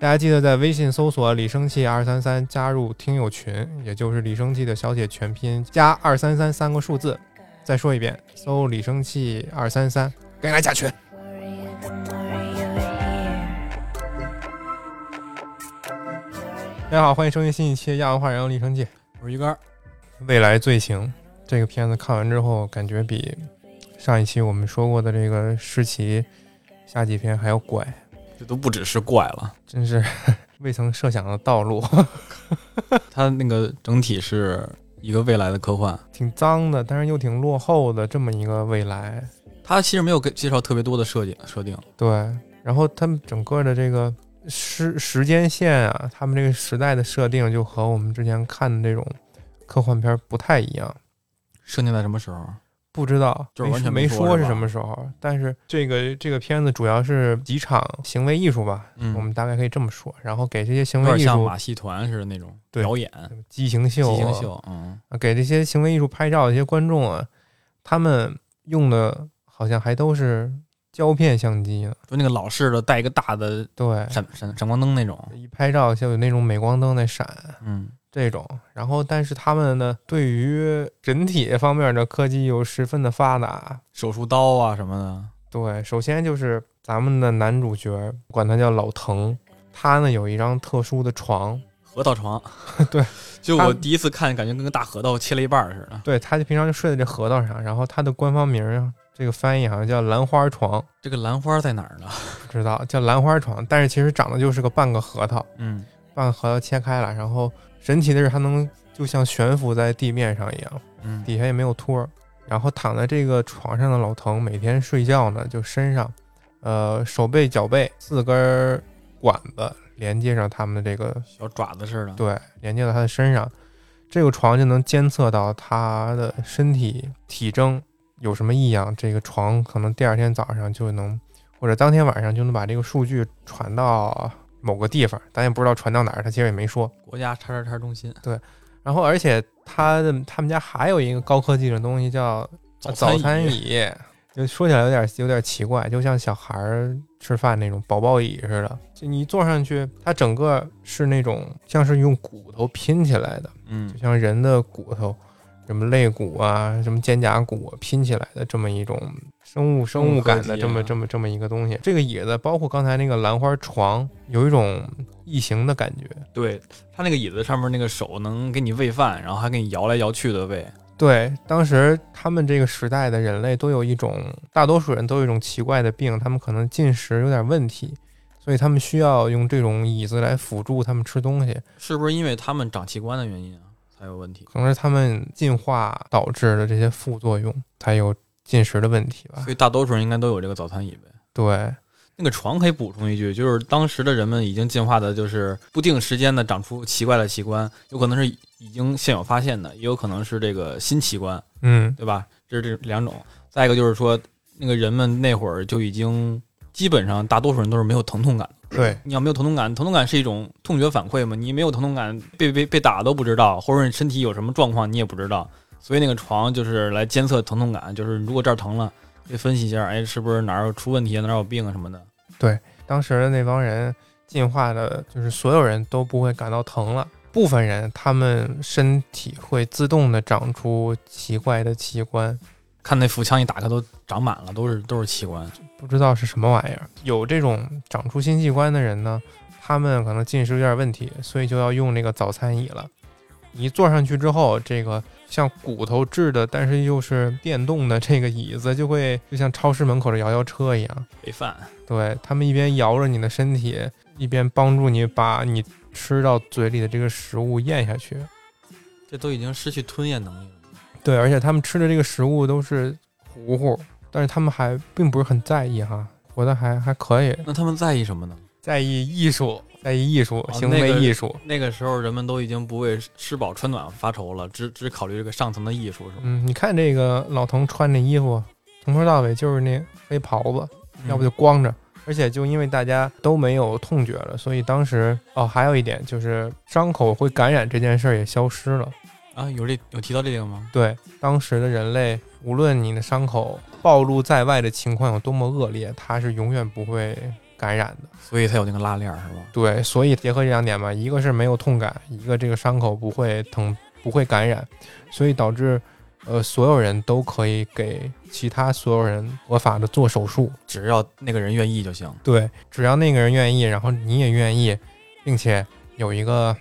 大家记得在微信搜索“李生气二三三”加入听友群，也就是李生气的小写全拼加二三三三个数字。再说一遍，搜“李生气二三三”，赶紧来加群。大家好，欢迎收听新一期《亚文化人李生气》，我是鱼竿。未来罪行这个片子看完之后，感觉比上一期我们说过的这个世奇下几篇还要怪，这都不只是怪了，真是 未曾设想的道路。它那个整体是一个未来的科幻，挺脏的，但是又挺落后的这么一个未来。它其实没有给介绍特别多的设计设定，对，然后他们整个的这个时时间线啊，他们这个时代的设定就和我们之前看的这种科幻片不太一样。设定在什么时候？不知道，就是完全没说是什么时候。但是这个这个片子主要是几场行为艺术吧，嗯。我们大概可以这么说。然后给这些行为艺术像马戏团似的那种对表演、畸形秀、即兴秀，嗯，啊，给这些行为艺术拍照的一些观众啊，他们用的好像还都是胶片相机呢。就那个老式的带一个大的对，闪闪闪光灯那种，一拍照就有那种镁光灯在闪。嗯，这种。然后，但是他们呢，对于人体方面的科技又十分的发达。手术刀啊什么的，对，首先就是咱们的男主角，管他叫老藤，他呢有一张特殊的床，核桃床，对，就我第一次看，感觉跟个大核桃切了一半儿似的。对，他就平常就睡在这核桃上。然后他的官方名儿，这个翻译好像叫兰花床，这个兰花在哪儿呢？不知道叫兰花床，但是其实长得就是个半个核桃，嗯，半个核桃切开了，然后神奇的是它能就像悬浮在地面上一样，嗯，底下也没有托儿。然后躺在这个床上的老藤，每天睡觉呢，就身上，呃，手背、脚背四根儿管子连接上他们的这个小爪子似的。对，连接到他的身上，这个床就能监测到他的身体体征有什么异样，这个床可能第二天早上就能，或者当天晚上就能把这个数据传到某个地方，咱也不知道传到哪儿，他其实也没说。国家叉叉叉中心对然后，而且他的他们家还有一个高科技的东西叫早早餐椅，椅，就说起来有点有点奇怪，就像小孩儿吃饭那种宝宝椅似的，就你坐上去，它整个是那种像是用骨头拼起来的。嗯就，像人的骨头，什么肋骨啊，什么肩胛骨、啊、拼起来的这么一种生物生物感的这么这么这么一个东西。这个椅子，包括刚才那个兰花床，有一种异形的感觉。对，它那个椅子上面那个手能给你喂饭，然后还给你摇来摇去的喂。对，当时他们这个时代的人类都有一种，大多数人都有一种奇怪的病，他们可能进食有点问题，所以他们需要用这种椅子来辅助他们吃东西。是不是因为他们长器官的原因啊，才有问题？可能是他们进化导致的这些副作用，才有进食的问题吧所。以大多数人应该都有这个早餐椅呗。对，那个床可以补充一句，就是当时的人们已经进化的，就是不定时间的长出奇怪的器官，有可能是已经现有发现的，也有可能是这个新器官，嗯，对吧？这是这两种。再一个就是说，那个人们那会儿就已经基本上大多数人都是没有疼痛感的。对。你要没有疼痛感，疼痛感是一种痛觉反馈嘛？你没有疼痛感，被被被打都不知道，或者你身体有什么状况你也不知道。所以那个床就是来监测疼痛感，就是如果这儿疼了，可以分析一下，哎，是不是哪儿有出问题，哪儿有病啊什么的。对当时的那帮人进化的，就是所有人都不会感到疼了。部分人他们身体会自动的长出奇怪的器官，看那腹腔一打开都长满了，都是都是器官。不知道是什么玩意儿。有这种长出新器官的人呢，他们可能进食有点问题，所以就要用那个早餐椅了。你坐上去之后，这个像骨头制的，但是又是电动的这个椅子，就会就像超市门口的摇摇车一样，喂饭，对他们一边摇着你的身体，一边帮助你把你吃到嘴里的这个食物咽下去。这都已经失去吞咽能力了。对，而且他们吃的这个食物都是糊糊，但是他们还并不是很在意哈，活得还还可以，那他们在意什么呢？在意艺术，在意艺术，哦行为艺术。那个时候人们都已经不为吃饱穿暖发愁了，只只考虑这个上层的艺术，是吧？嗯，你看这个老滕穿这衣服，从头到尾就是那黑袍子，要不就光着。而且就因为大家都没有痛觉了，所以当时哦，还有一点就是伤口会感染这件事儿也消失了。啊，有这有提到这个吗？对，当时的人类，无论你的伤口暴露在外的情况有多么恶劣，它是永远不会感染的。所以才有那个拉链儿是吧？对，所以结合这两点嘛，一个是没有痛感，一个这个伤口不会疼，不会感染，所以导致呃所有人都可以给其他所有人合法的做手术。只要那个人愿意就行。对，只要那个人愿意，然后你也愿意，并且有一个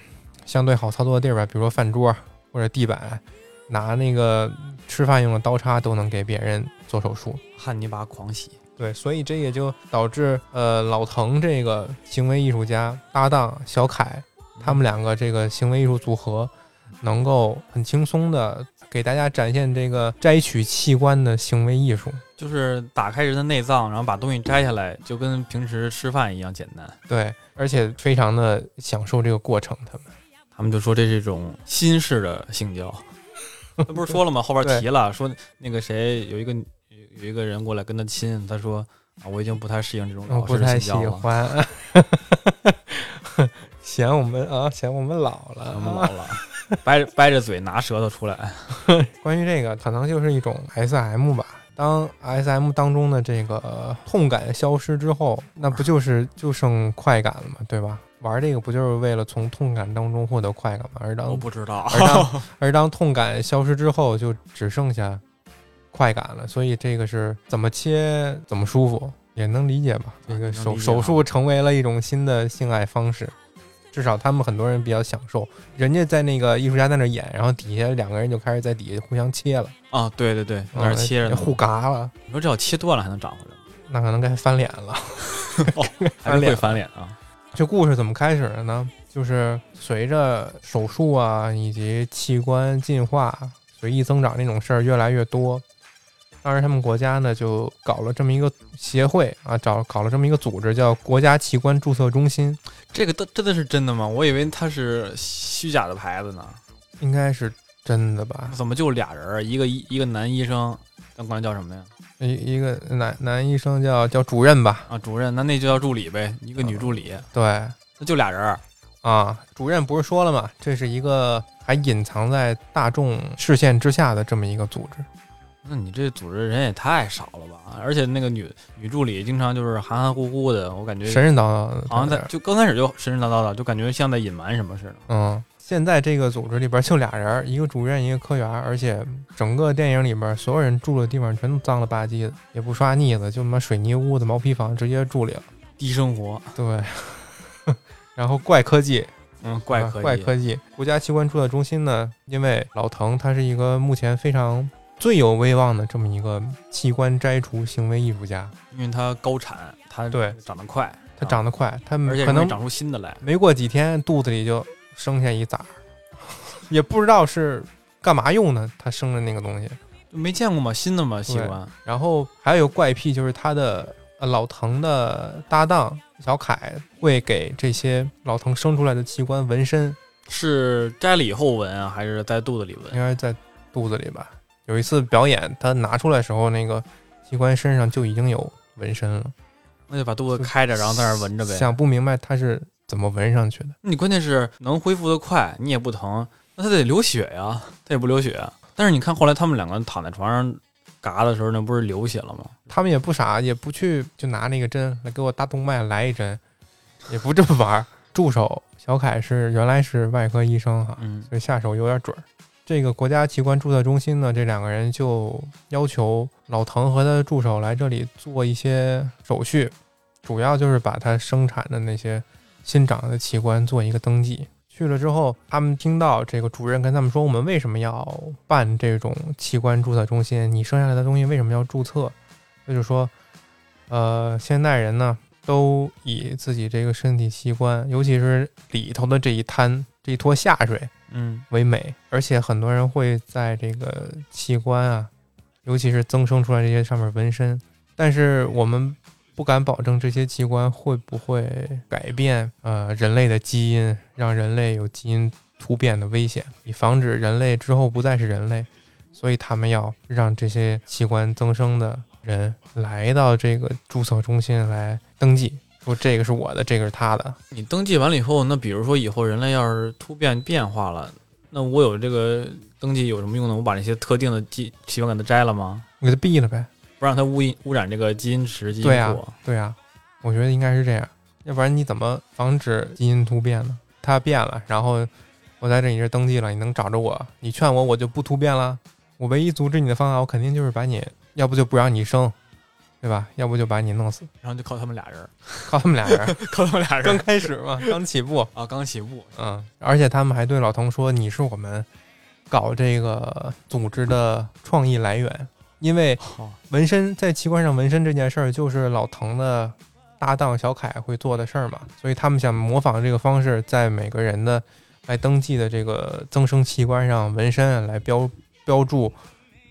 相对好操作的地儿吧，比如说饭桌或者地板，拿那个吃饭用的刀叉都能给别人做手术。汉尼拔狂喜，对，所以这也就导致呃老滕这个行为艺术家搭档小凯，他们两个这个行为艺术组合，能够很轻松的给大家展现这个摘取器官的行为艺术。就是打开人的内脏，然后把东西摘下来，就跟平时吃饭一样简单。对，而且非常的享受这个过程，他们。他们就说这是一种新式的性交，他不是说了吗？后边提了，说那个谁有一个有有一个人过来跟他亲，他说啊，我已经不太适应这种老式的我不太喜欢，嫌我们啊，嫌我们老了。我们老了，掰着掰着嘴拿舌头出来，关于这个，可能就是一种 SM 吧。当 SM 当中的这个痛感消失之后，那不就是就剩快感了吗？对吧？玩这个不就是为了从痛感当中获得快感吗？而我当不知道，而当 而当痛感消失之后，就只剩下快感了。所以这个是怎么切怎么舒服，也能理解吧？这个手手术成为了一种新的性爱方式，至少他们很多人比较享受。人家在那个艺术家在那演，然后底下两个人就开始在底下互相切了，啊，对对对，那儿切着互嘎了，你说这要切断了还能长回来吗？那可能该翻脸了。还是会翻脸啊？这故事怎么开始的呢？就是随着手术啊以及器官进化随意增长这种事儿越来越多，当时他们国家呢就搞了这么一个协会啊，找搞了这么一个组织，叫国家器官注册中心，这个真真的是真的吗？我以为它是虚假的牌子呢。应该是真的吧？怎么就俩人儿？一个一一个男医生，咱管他叫什么呀？一一个男男医生叫叫主任吧？啊，主任，那那就叫助理呗，一个女助理，对那就俩人儿。啊，主任不是说了吗？这是一个还隐藏在大众视线之下的这么一个组织。那你这组织人也太少了吧？而且那个女女助理经常就是含含糊糊的，我感觉神神叨叨的，好像在就刚开始就神神叨叨的，就感觉像在隐瞒什么似的。嗯，现在这个组织里边就俩人，一个主任，一个科员，而且整个电影里边所有人住的地方全都脏了吧唧的，也不刷腻子，就他妈水泥屋子、毛坯房直接住里了。低生活，对，然后怪科技，嗯，怪啊科技，怪科技。国家器官注册中心呢，因为老滕他是一个目前非常最有威望的这么一个器官摘除行为艺术家，因为他高产，他对长得快，他长得快，他而且可能长出新的来。没过几天肚子里就生下一崽儿，也不知道是干嘛用的，他生的那个东西。没见过吗？新的吗？器官然后还有怪癖，就是他的呃老藤的搭档小凯会给这些老藤生出来的器官纹身，是摘了以后纹啊，还是在肚子里纹应？该是在肚子里吧。有一次表演，他拿出来时候，那个器官身上就已经有纹身了，那就把肚子开着，然后在那儿纹着呗。想不明白他是怎么纹上去的。你关键是能恢复的快，你也不疼，那他得流血呀，他也不流血。但是你看后来他们两个躺在床上嘎的时候，那不是流血了吗？他们也不傻，也不去就拿那个针来给我大动脉来一针，也不这么玩儿。助手小凯是原来是外科医生哈，嗯，所以下手有点准儿。这个国家器官注册中心呢，这两个人就要求老滕和他的助手来这里做一些手续，主要就是把他生产的那些新长的器官做一个登记。去了之后，他们听到这个主任跟他们说：“我们为什么要办这种器官注册中心？你生下来的东西为什么要注册？”他就说：“呃，现代人呢，都以自己这个身体器官，尤其是里头的这一滩、这一坨下水，嗯，为美，而且很多人会在这个器官啊，尤其是增生出来这些上面纹身，但是我们不敢保证这些器官会不会改变呃人类的基因，让人类有基因突变的危险，以防止人类之后不再是人类，所以他们要让这些器官增生的人来到这个注册中心来登记。说这个是我的，这个是他的，你登记完了以后，那比如说以后人类要是突变变化了，那我有这个登记有什么用呢？我把那些特定的器器官给它摘了吗？你给它毙了呗。不让它污污染这个基因池、基因对啊库？对啊，我觉得应该是这样，要不然你怎么防止基因突变呢？它变了，然后我在这你这登记了，你能找着我，你劝我，我就不突变了。我唯一阻止你的方法，我肯定就是把你，要不就不让你生，对吧？要不就把你弄死，然后就靠他们俩人，靠他们俩人，靠他们俩人刚开始嘛，刚起步，啊，刚起步，嗯，而且他们还对老童说：“你是我们搞这个组织的创意来源，因为，纹身在器官上纹身这件事儿，就是老滕的搭档小凯会做的事儿嘛，所以他们想模仿这个方式，在每个人的来登记的这个增生器官上纹身，来标标注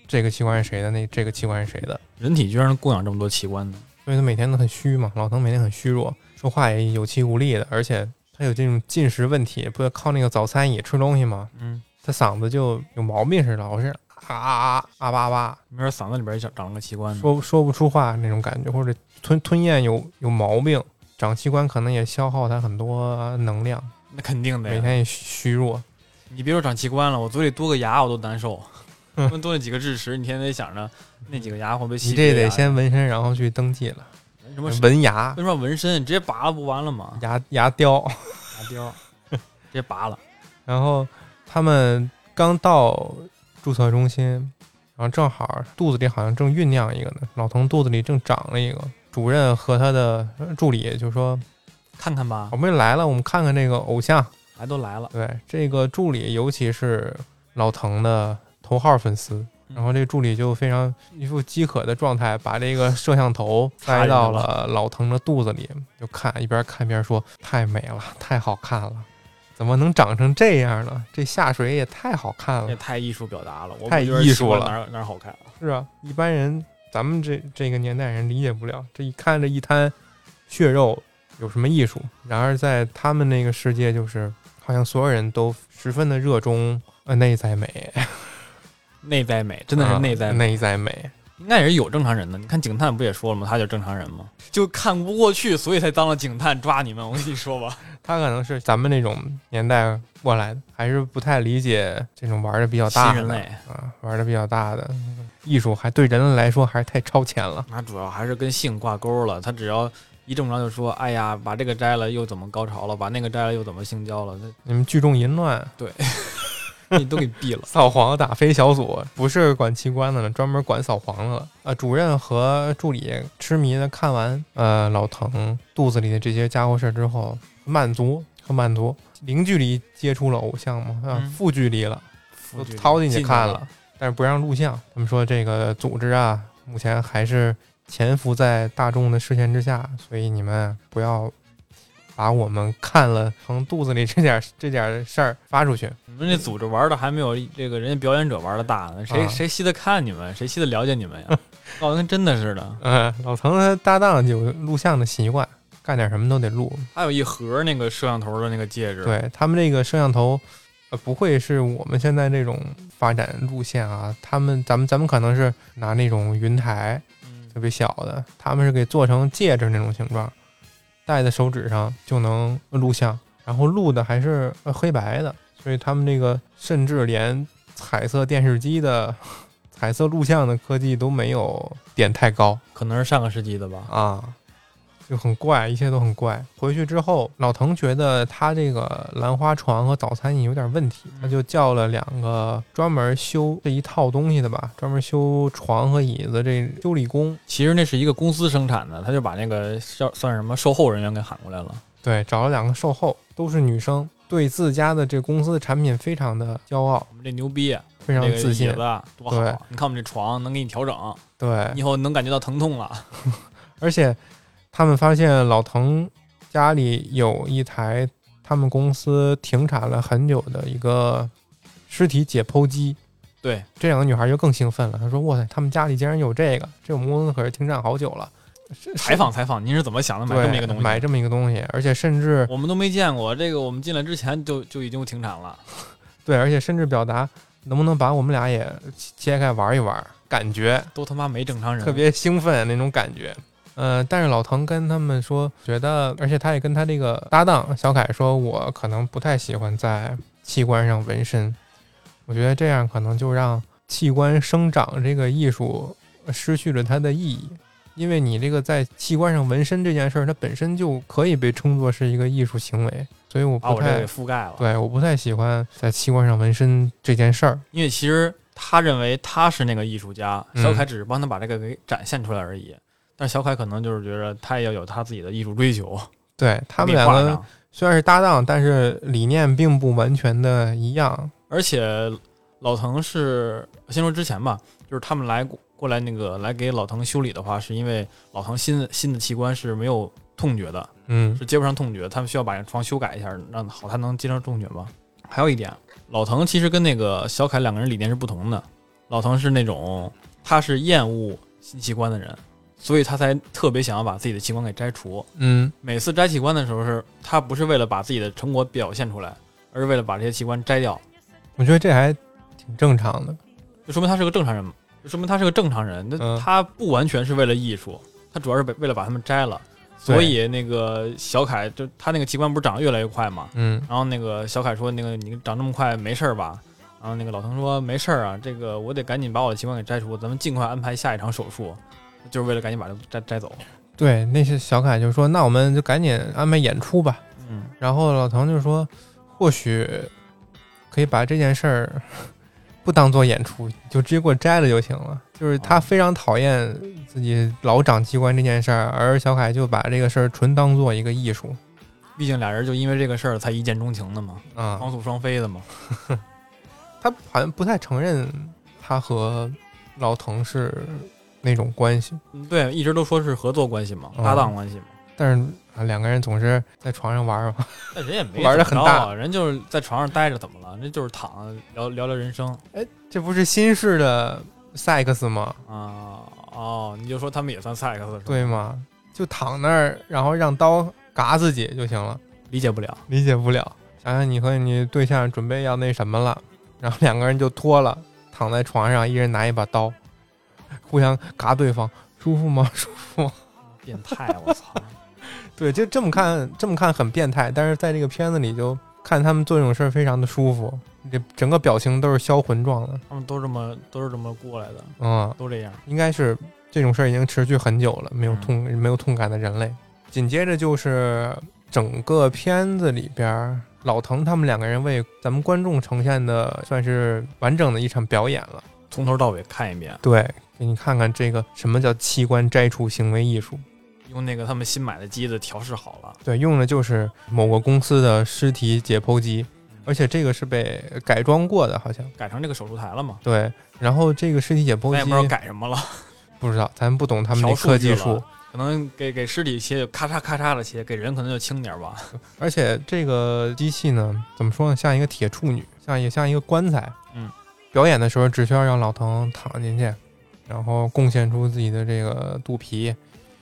这个器官是谁的，那这个器官是谁的。人体居然能供养这么多器官呢？所以他每天都很虚嘛，老滕每天很虚弱，说话也有气无力的，而且他有这种进食问题，不要靠那个早餐也吃东西嘛，嗯，他嗓子就有毛病似的，老是啊啊啊啊吧吧，没准嗓子里边长长了个器官呢。说说不出话那种感觉，或者吞吞咽有有毛病，长器官可能也消耗他很多能量，那肯定的呀，每天也虚弱。你别说长器官了，我嘴里多个牙我都难受。嗯多那几个智齿，你天天得想着那几个牙会不会吸你这得先纹身，然后去登记了，纹什么纹牙为、什么要纹身？直接拔了不完了吗？牙牙雕。牙雕，直接拔了。然后他们刚到注册中心，然后正好肚子里好像正酝酿一个呢，老滕肚子里正长了一个。主任和他的呃助理就说看看吧：“我，们来了，我们看看这个偶像。来都来了”，对，这个助理尤其是老滕的头号粉丝。然后这个助理就非常一副饥渴的状态，把这个摄像头塞到了老滕的肚子里，就看一边看一边说：“太美了，太好看了，怎么能长成这样呢？这下水也太好看了这也。太艺术表达了。我太艺术了哪儿哪儿好看啊？”是啊，一般人咱们这这个年代人理解不了，这一看这一滩血肉有什么艺术？然而在他们那个世界，就是好像所有人都十分的热衷呃 内在美，内在美，真的是啊内在美。内在美。应该也是有正常人的。你看警探不也说了吗？他就是正常人吗？就看不过去，所以才当了警探抓你们。我跟你说吧，他可能是咱们那种年代过来的，还是不太理解这种玩的比较大的新人类啊，玩的比较大的艺术，还对人类来说还是太超前了。那主要还是跟性挂钩了。他只要一正常就说：“哎呀，把这个摘了又怎么高潮了？把那个摘了又怎么性交了？”你们聚众淫乱，那你都给毙了。扫黄打非小组不是管器官的了，专门管扫黄的了。呃，主任和助理痴迷的看完呃老滕肚子里的这些家伙事儿之后，满足很满足，零距离接触了偶像嘛，啊，嗯负距离了。都夫君掏进去看了了，，但是不让录像。他们说这个组织啊，目前还是潜伏在大众的视线之下，所以你们不要把我们看了从肚子里 这点这点事儿发出去。你们这组织玩的还没有这个人家表演者玩的大呢。谁、啊谁稀得看你们？谁稀得了解你们呀？搞得跟真的似的。嗯，老滕他搭档有录像的习惯，干点什么都得录。还有一盒那个摄像头的那个戒指，，对他们这个摄像头，呃，不会是我们现在这种发展路线啊。他们咱们咱们可能是拿那种云台，嗯特别小的，他们是给做成戒指那种形状，戴在手指上就能录像，然后录的还是呃黑白的，所以他们这个甚至连彩色电视机的彩色录像的科技都没有点太高可能是上个世纪的吧。啊，就很怪，一切都很怪。回去之后，老滕觉得他这个兰花床和早餐椅有点问题，他就叫了两个专门修这一套东西的吧，专门修床和椅子这修理工。其实那是一个公司生产的，他就把那个叫算什么售后人员给喊过来了。对，找了两个售后，都是女生，对自家的这公司的产品非常的骄傲，我们这牛逼，啊非常这个自信椅。子多对好！你看我们这床能给你调整，对以，后能感觉到疼痛了。而且他们发现老滕家里有一台他们公司停产了很久的一个尸体解剖机。对，这两个女孩就更兴奋了，她说：“哇塞，他们家里竟然有这个！这我们公司可是停产好久了。”采访采访，您是怎么想的买这么一个东西？买这么一个东西，而且甚至我们都没见过这个，我们进来之前就就已经停产了。对，而且甚至表达能不能把我们俩也切开玩一玩，感觉都他妈没正常人，特别兴奋那种感觉。呃，但是老滕跟他们说，觉得，而且他也跟他这个搭档小凯说，我可能不太喜欢在器官上纹身，我觉得这样可能就让器官生长这个艺术失去了它的意义。因为你这个在器官上纹身这件事儿，它本身就可以被称作是一个艺术行为，所以我不太把我这个给覆盖了。对，我不太喜欢在器官上纹身这件事儿。因为其实他认为他是那个艺术家，嗯小凯只是帮他把这个给展现出来而已。但小凯可能就是觉得他也要有他自己的艺术追求，对他们两个虽然是搭档，但是理念并不完全的一样。而且老滕是先说之前吧，就是他们来过过来那个来给老滕修理的话，是因为老滕新的新的器官是没有痛觉的，嗯是接不上痛觉，他们需要把床修改一下，让好他能接上痛觉嘛。还有一点，老滕其实跟那个小凯两个人理念是不同的。老滕是那种他是厌恶新器官的人，所以他才特别想要把自己的器官给摘除。嗯每次摘器官的时候是，他不是为了把自己的成果表现出来，而是为了把这些器官摘掉，我觉得这还挺正常的。就说明他是个正常人嘛，就说明他是个正常人。那、嗯他不完全是为了艺术，他主要是为为了把他们摘了。所以那个小凯就他那个器官不是长得越来越快嘛，嗯然后那个小凯说：“那个你长这么快没事儿吧？”然后那个老滕说：“没事儿啊，这个我得赶紧把我的器官给摘除，咱们尽快安排下一场手术，就是为了赶紧把它摘摘走。对，那些小凯就说：“那我们就赶紧安排演出吧。”嗯，然后老滕就说：“或许可以把这件事儿不当做演出，就直接给我摘了就行了。”就是他哦非常讨厌自己老长机关这件事儿，而小凯就把这个事儿纯当做一个艺术毕竟俩人就因为这个事儿才一见钟情的嘛，啊。双宿双飞的嘛。他好像不太承认他和老滕是那种关系，嗯对，一直都说是合作关系嘛，哦搭档关系嘛。但是啊，两个人总是在床上玩儿嘛。那人也没玩的很大人就是在床上待着，怎么了？那就是躺聊聊聊人生哎这不是新式的 sex 吗？啊。哦，你就说他们也算 sex 是吧？对吗？就躺那儿，然后让刀嘎自己就行了。理解不了。理解不了。想想你和你对象准备要那什么了，然后两个人就脱了，躺在床上，一人拿一把刀，互相嘎对方，舒服吗？舒服吗？变态，我操！对，就这么看，这么看很变态，但是在这个片子里就看他们做这种事儿非常的舒服，这整个表情都是销魂状的，他们都这么都是这么过来的，嗯，都这样。应该是这种事儿已经持续很久了，没有痛、没有痛感的人类。紧接着就是整个片子里边儿，老滕他们两个人为咱们观众呈现的算是完整的一场表演了。从头到尾看一遍，对，给你看看这个什么叫器官摘除行为艺术。用那个他们新买的机子调试好了。对，用的就是某个公司的尸体解剖机，而且这个是被改装过的，好像。改成这个手术台了嘛？对，然后这个尸体解剖机也不知道改什么了，不知道，咱不懂他们那科技术了。可能给给尸体切就咔嚓咔嚓的切，给人可能就轻点儿吧。而且这个机器呢，怎么说呢，像一个铁处女，像也像一个棺材。嗯，表演的时候只需要让老滕躺进去，然后贡献出自己的这个肚皮，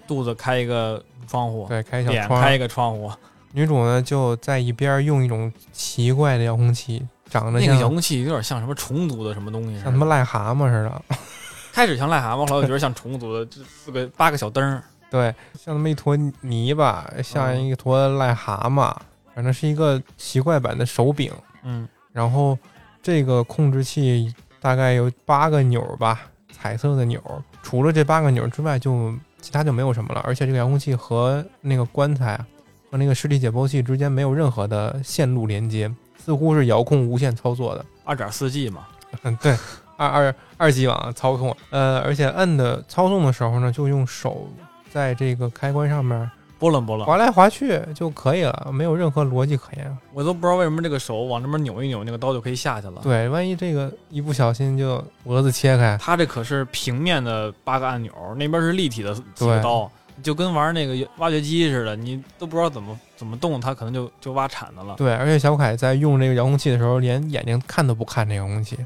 肚子开一个窗户，对，开一小窗。开一个窗户，女主呢就在一边用一种奇怪的遥控器，长得那像个遥控器有点像什么虫族的什么东西似。像他妈癞蛤蟆似的。开始像癞蛤蟆，后来我觉得像虫族的，这四个八个小灯儿。对，像那么一坨泥巴，像嗯一坨癞蛤蟆，反正是一个奇怪版的手柄。嗯，然后这个控制器大概有八个钮吧，彩色的钮。除了这八个钮之外，就其他就没有什么了。而且这个遥控器和那个棺材啊，和那个尸体解剖器之间没有任何的线路连接，似乎是遥控无线操作的。二点四 G 嘛，嗯，对，二二二 G 网操控。呃，而且摁的操纵的时候呢，就用手在这个开关上面拨楞拨楞，划来划去就可以了，没有任何逻辑可言。我都不知道为什么这个手往这边扭一扭，那个刀就可以下去了。对，万一这个一不小心就脖子切开，它这可是平面的八个按钮，那边是立体的几个刀，就跟玩那个挖掘机似的，你都不知道怎么怎么动，它可能就就挖铲子了。对，而且小凯在用这个遥控器的时候，连眼睛看都不看这遥控器，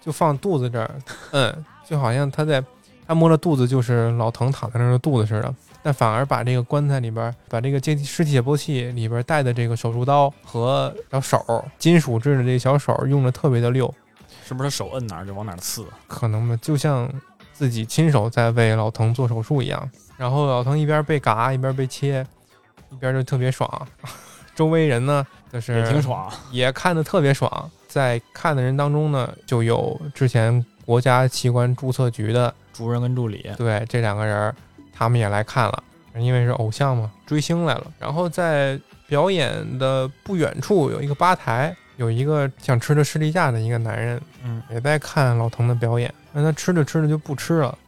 就放肚子这儿，嗯，就好像他在他摸着肚子就是老疼躺在那儿的肚子似的，但反而把这个棺材里边，把这个解尸体解剖器里边带的这个手术刀和小手，金属制的这个小手用的特别的溜，是不是他手摁哪儿就往哪儿刺？可能吧，就像自己亲手在为老滕做手术一样。然后老滕一边被嘎一边被切，一边就特别爽。周围人呢，就是也挺爽。也看的特别爽。在看的人当中呢，就有之前国家器官注册局的主任跟助理，对这两个人儿，他们也来看了，因为是偶像嘛，追星来了。然后在表演的不远处有一个吧台，有一个想吃着士力架的一个男人，嗯，也在看老滕的表演。那他吃着吃着就不吃了，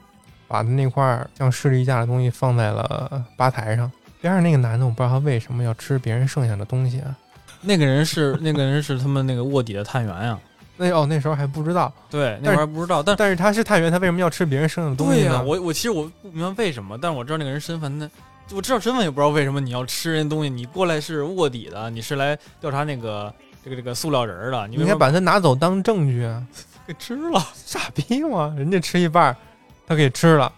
把他那块像士力架的东西放在了吧台上。边上那个男的，我不知道他为什么要吃别人剩下的东西啊？那个人是那个人是他们那个卧底的探员呀。那哦，那时候还不知道，对，那会儿还不知道，但但是他是探员，他为什么要吃别人剩下的东西呢？对呀，我我其实我不明白为什么，但是我知道那个人身份，呢我知道身份也不知道为什么你要吃人东西，你过来是卧底的，你是来调查那个这个这个塑料人的，你应该把他拿走当证据啊！给吃了，傻逼吗？人家吃一半，他给吃了，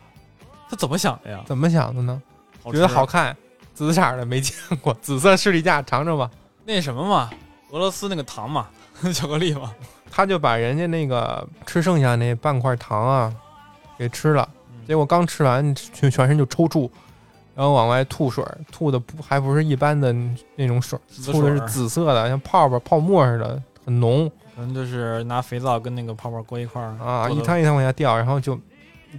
他怎么想的呀？怎么想的呢？觉得好看，紫色的没见过，紫色士力架尝尝吧。那什么嘛，俄罗斯那个糖嘛，巧克力嘛。他就把人家那个吃剩下那半块糖啊，给吃了，结果刚吃完全全身就抽搐，然后往外吐水，吐的不还不是一般的那种水，吐的是紫色的，像泡泡泡沫似的，很浓。可能就是拿肥皂跟那个泡泡搁一块儿啊，一滩一滩往下掉，然后就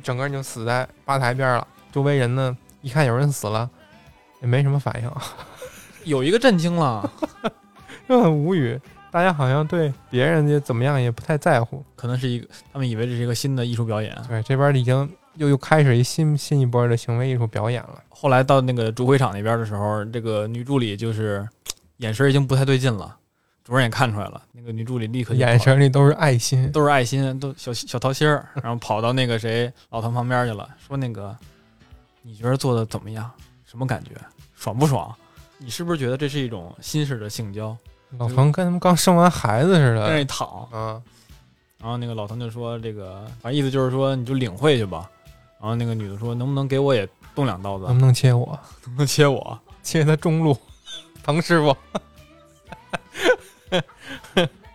整个人就死在吧台边了。周围人呢，一看有人死了，也没什么反应，有一个震惊了，就很无语。大家好像对别人就怎么样也不太在乎，可能是一个他们以为这是一个新的艺术表演。对，这边已经又又开始一新新一波的行为艺术表演了。后来到那个主会场那边的时候，这个女助理就是眼神已经不太对劲了，主任也看出来了。那个女助理立刻眼神里都是爱心，都是爱心，都小小桃心儿，然后跑到那个谁老唐旁边去了，说那个你觉得做的怎么样？什么感觉？爽不爽？你是不是觉得这是一种新式的性交？老滕跟他们刚生完孩子似的，在那躺啊，然后那个老滕就说：“这个反正意思就是说，你就领会去吧。”然后那个女的说：“能不能给我也动两刀子？能不能切我？能不能切我？切他中路，滕师傅。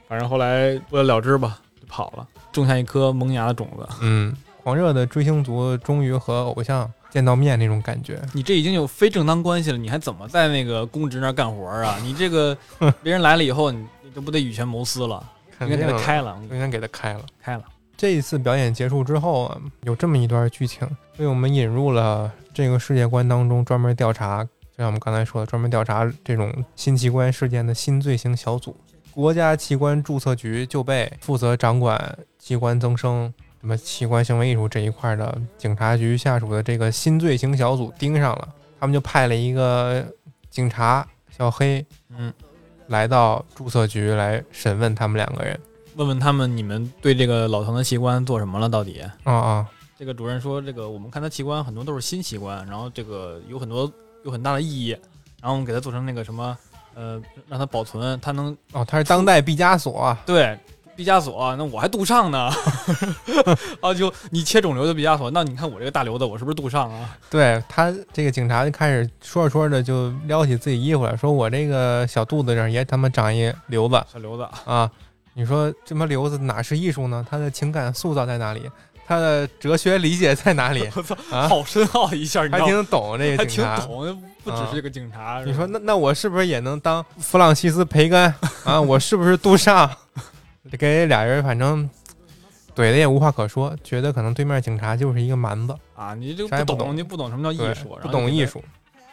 反正后来不了了之吧，就跑了，种下一颗萌芽的种子。嗯，狂热的追星族终于和偶像。”见到面那种感觉，你这已经有非正当关系了，你还怎么在那个公职那儿干活啊？你这个别人来了以后，你你这不得以权谋私了？应该给他开了，应该给他开了，开了。这一次表演结束之后啊，有这么一段剧情，为我们引入了这个世界观当中专门调查，就像我们刚才说的，专门调查这种新器官事件的新罪行小组——国家器官注册局就被负责掌管器官增生。什么器官行为艺术这一块的警察局下属的这个新罪行小组盯上了，他们就派了一个警察小黑，嗯，来到注册局来审问他们两个人，问问他们你们对这个老唐的器官做什么了？到底？啊啊！这个主任说，这个我们看他器官很多都是新器官，然后这个有很多有很大的意义，然后我们给他做成那个什么，呃，让他保存，他能哦，他是当代毕加索，对。毕加索，那我还杜尚呢，啊，就你切肿瘤的毕加索，那你看我这个大瘤子，我是不是杜尚啊？对他这个警察就开始说着说着就撩起自己衣服来说：“我这个小肚子上也他妈长一瘤子，小瘤子啊！你说这么瘤子哪是艺术呢？他的情感塑造在哪里？他的哲学理解在哪里？我操，好深奥一下，你还挺懂这个警察，还挺懂，不只是这个警察。你说那那我是不是也能当弗朗西斯培根啊？我是不是杜尚？”给俩人反正怼的也无话可说，觉得可能对面警察就是一个蛮子啊！你就不懂，你不懂什么叫艺术，不懂艺术，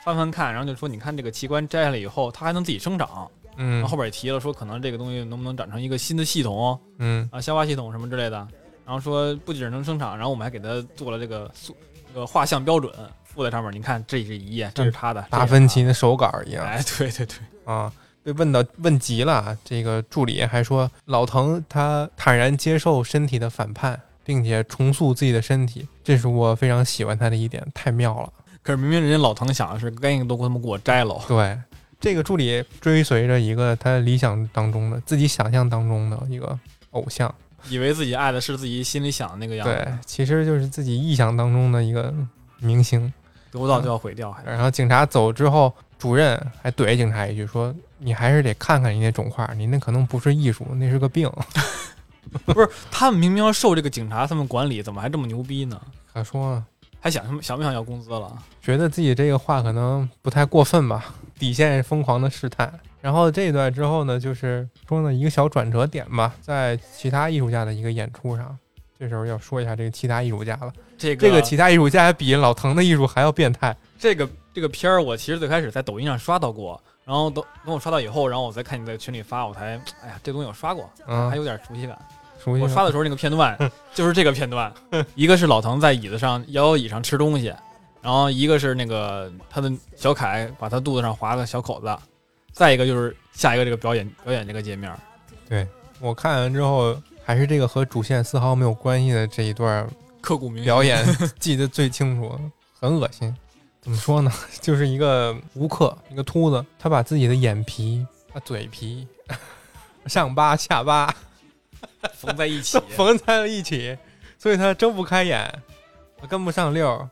翻翻看，然后就说你看这个器官摘下来以后，它还能自己生长。嗯，后边也提了说，可能这个东西能不能长成一个新的系统？嗯啊，消化系统什么之类的。然后说不仅能生长，然后我们还给它做了这个塑这个画像标准附在上面。你看这是一页，这是他的达芬奇的手稿一样。哎，对对对，啊。被问到问急了，这个助理还说老滕他坦然接受身体的反叛，并且重塑自己的身体，这是我非常喜欢他的一点，太妙了。可是明明人家老滕想的是，赶紧都给他们给我摘了。对，这个助理追随着一个他理想当中的、自己想象当中的一个偶像，以为自己爱的是自己心里想的那个样子，对，其实就是自己臆想当中的一个明星，得不到就要毁掉。然后警察走之后，主任还怼警察一句说。你还是得看看人家肿块，你那可能不是艺术，那是个病。不是他们明明要受这个警察他们管理，怎么还这么牛逼呢？咋说，还想什么？想不想要工资了？觉得自己这个话可能不太过分吧，底线疯狂的试探。然后这一段之后呢，就是说呢一个小转折点吧，在其他艺术家的一个演出上，这时候要说一下这个其他艺术家了。这个这个其他艺术家比老藤的艺术还要变态。这个这个片儿，我其实最开始在抖音上刷到过，然后等等我刷到以后，然后我再看你在群里发，我才 哎呀，这东西我刷过，嗯还，有点熟悉感。熟悉我刷的时候那个片段 就是这个片段，一个是老唐在椅子上摇摇椅上吃东西，然后一个是那个他的小凯把他肚子上划个小口子，再一个就是下一个这个表演表演这个界面，对我看完之后，还是这个和主线丝毫没有关系的这一段刻骨铭心表演记得最清楚，很恶心。怎么说呢？就是一个吴克，一个秃子，他把自己的眼皮、他嘴皮、上巴、下巴 缝在一起，缝在了一起，所以他睁不开眼，跟不上溜儿，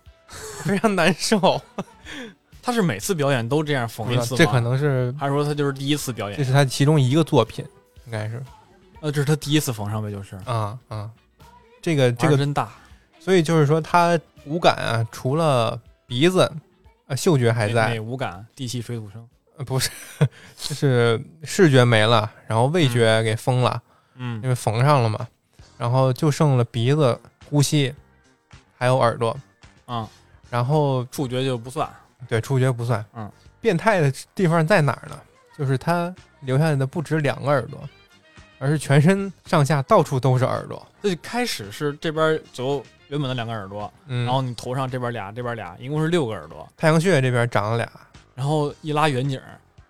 非常难受。他是每次表演都这样缝一次吗？这可能是还是说他就是第一次表演？这是他其中一个作品，应该是呃，这是他第一次缝上呗，就是啊啊，这个这个，真大，所以就是说他五感啊，除了鼻子，呃，嗅觉还在美，五感，地气水土生。呃不是，就是视觉没了，然后味觉给封了，嗯因为缝上了嘛，然后就剩了鼻子、呼吸，还有耳朵，嗯，然后触觉就不算。对触觉不算。嗯，变态的地方在哪儿呢？就是他留下来的不止两个耳朵，而是全身上下到处都是耳朵。这就开始是这边走原本的两个耳朵，嗯，然后你头上这边俩，这边俩，一共是六个耳朵，太阳穴这边长了俩，然后一拉远景，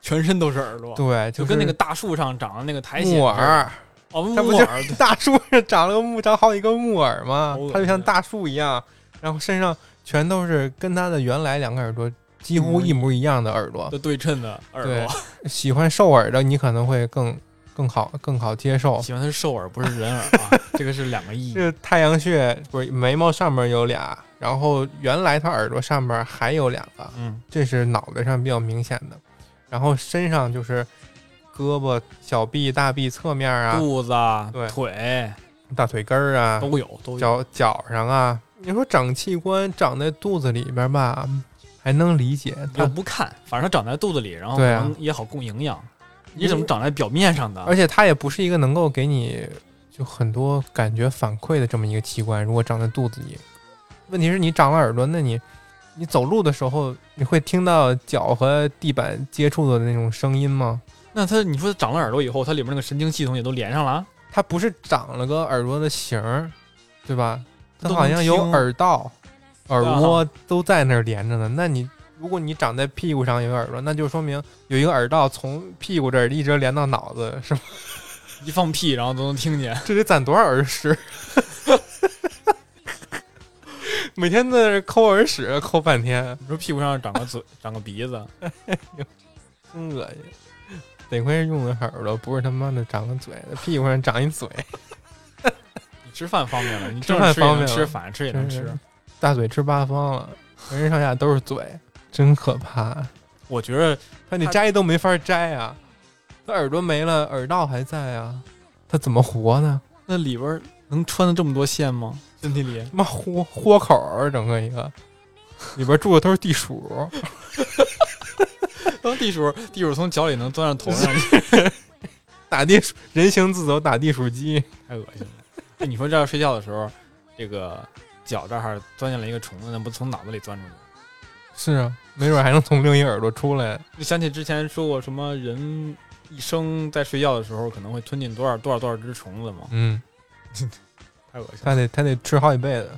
全身都是耳朵，对，就是跟那个大树上长的那个苔藓木耳，哦，木它不就耳，对大树上长了个木，长好几个木耳嘛好恶，心它就像大树一样，然后身上全都是跟它的原来两个耳朵几乎一模一样的耳朵。都对称的耳对朵。喜欢兽耳的你可能会更更好更好接受。喜欢的是兽耳，不是人耳啊，这个是两个意义。这太阳穴不是眉毛上面有俩，然后原来它耳朵上面还有两个，嗯，这是脑袋上比较明显的，然后身上就是胳膊、小臂、大臂侧面啊，肚子啊、对腿大腿根儿啊，都有，都有。脚脚上啊。你说长器官长在肚子里边吧，还能理解，又不看，反正它长在肚子里，然后也好供营养。你怎么长在表面上的？而且它也不是一个能够给你就很多感觉反馈的这么一个器官。如果长在肚子里，问题是你长了耳朵，那你你走路的时候，你会听到脚和地板接触的那种声音吗？那它，你说长了耳朵以后，它里面那个神经系统也都连上了啊，它不是长了个耳朵的形儿，对吧？它都好像有耳道、耳啊蜗都在那儿连着呢。那你如果你长在屁股上有耳朵，那就说明有一个耳道从屁股这儿一直连到脑子，是吧？一放屁然后都能听见。这得攒多少耳屎？每天在这抠耳屎，抠半天，你说屁股上长个嘴，长个鼻子，真恶心。得亏是用的耳朵，不是他妈的长个嘴，屁股上长一嘴，你吃饭方便了，你吃正吃也能吃，饭方便了反着吃也能吃。大嘴吃八方了，浑身上下都是嘴，真可怕。我觉得他那摘都没法摘啊，他耳朵没了，耳道还在啊，他怎么活呢？那里边能穿的这么多线吗？身体里他妈豁豁口儿，整个一个里边住的都是地鼠，当地鼠，地鼠从脚里能钻到头上去，打地鼠人形自走打地鼠机。太恶心了。哎，你说这样睡觉的时候，这个脚这儿钻进来一个虫子，那不从脑子里钻出去？是啊，没准还能从另一耳朵出来。就想起之前说过什么人一生在睡觉的时候可能会吞进多少多少多少只虫子嘛？嗯，太恶心了。他得他得吃好几辈子。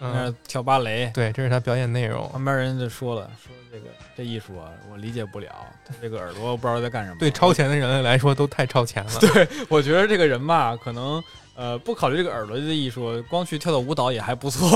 那嗯，跳芭蕾，对，这是他表演内容。旁边人就说了，说这个这艺术啊，我理解不了，他这个耳朵不知道在干什么。对超前的人类来说都太超前了。对，我觉得这个人吧，可能呃不考虑这个耳朵的艺术，光去跳跳舞蹈也还不错。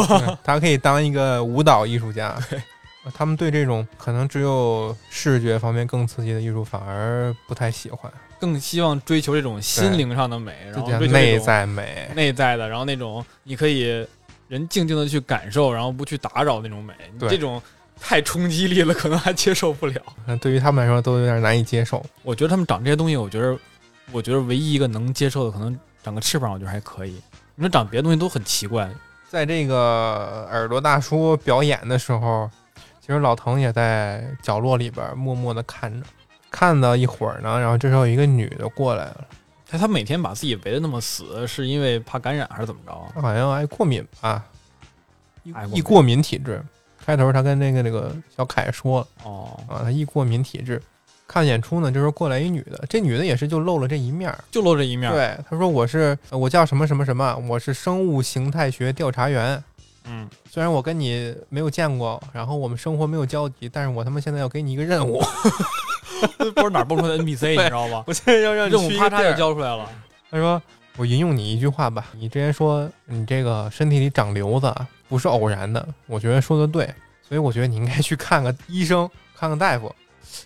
他可以当一个舞蹈艺术家。他们对这种可能只有视觉方面更刺激的艺术反而不太喜欢，更希望追求这种心灵上的美，然后内在美。内在的，然后那种你可以人静静的去感受，然后不去打扰那种美。你对这种太冲击力了，可能还接受不了。那对于他们来说都有点难以接受。我觉得他们长这些东西，我觉得，我觉得唯一一个能接受的，可能长个翅膀，我觉得还可以。你说长别的东西都很奇怪，在这个耳朵大叔表演的时候，其实老滕也在角落里边默默的看着，看到一会儿呢，然后这时候有一个女的过来了，他他每天把自己围的那么死，是因为怕感染还是怎么着？他好像爱过敏吧，易过敏易过敏体质。开头他跟那个那个小凯说哦，啊，他易过敏体质。看演出呢，就是过来一女的，这女的也是就露了这一面。就露这一面。，对，她说我是我叫什么什么什么，我是生物形态学调查员。嗯，虽然我跟你没有见过，然后我们生活没有交集，但是我他妈现在要给你一个任务，不知道哪儿蹦出来的 NPC，你知道吗？我现在要让任务啪嚓就交出来了。他说：“我引用你一句话吧，你之前说你这个身体里长瘤子啊不是偶然的，我觉得说的对，所以我觉得你应该去看个医生，看看大夫。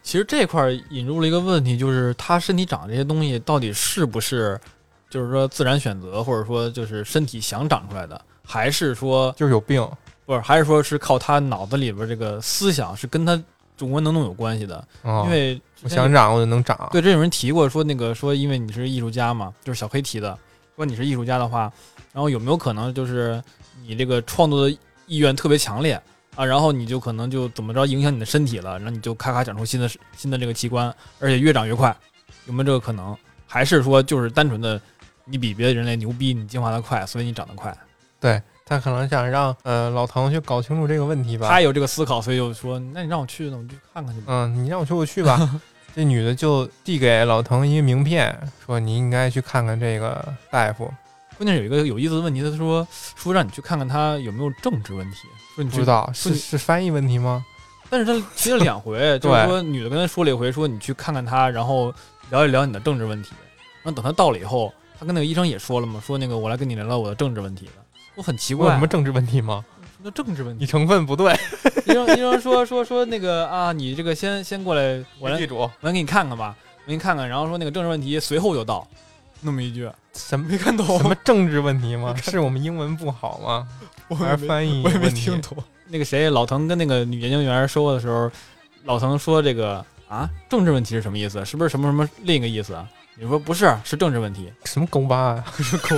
其实这块儿引入了一个问题，就是他身体长这些东西到底是不是，就是说自然选择，或者说就是身体想长出来的，还是说就是有病，不是，还是说是靠他脑子里边这个思想是跟他主观能动有关系的？啊，因为我想长我就能长。对，这有人提过说那个说，因为你是艺术家嘛，就是小黑提的，说你是艺术家的话，然后有没有可能就是你这个创作的意愿特别强烈啊，然后你就可能就怎么着影响你的身体了，然后你就咔咔长出新的新的这个器官，而且越长越快，有没有这个可能？还是说就是单纯的你比别的人类牛逼，你进化的快，所以你长得快？对他可能想让呃老唐去搞清楚这个问题吧。他有这个思考，所以就说，那你让我去，那我就去看看去吧。嗯，你让我去我去吧。这女的就递给老滕一个名片，说你应该去看看这个大夫。关键是有一个有意思的问题，他说说让你去看看他有没有政治问题，说你不知道是是是翻译问题吗？但是他提了两回，就是说女的跟他说了一回，说你去看看他，然后聊一聊你的政治问题。然后等他到了以后，他跟那个医生也说了嘛，说那个我来跟你聊聊我的政治问题了。我很奇怪，有什么政治问题吗？那政治问你题？成分不对，医生医生说说说那个啊，你这个先先过来，我来记住我来给你看看吧，我给你看看。然后说那个政治问题随后就到，那么一句，什么没看懂什么政治问题吗？是我们英文不好吗？我还是翻译我也没听懂。那个谁，老滕跟那个女研究员说的时候，老滕说这个啊，政治问题是什么意思？是不是什么什么另一个意思啊？你说不是，是政治问题，什么勾巴啊？是狗，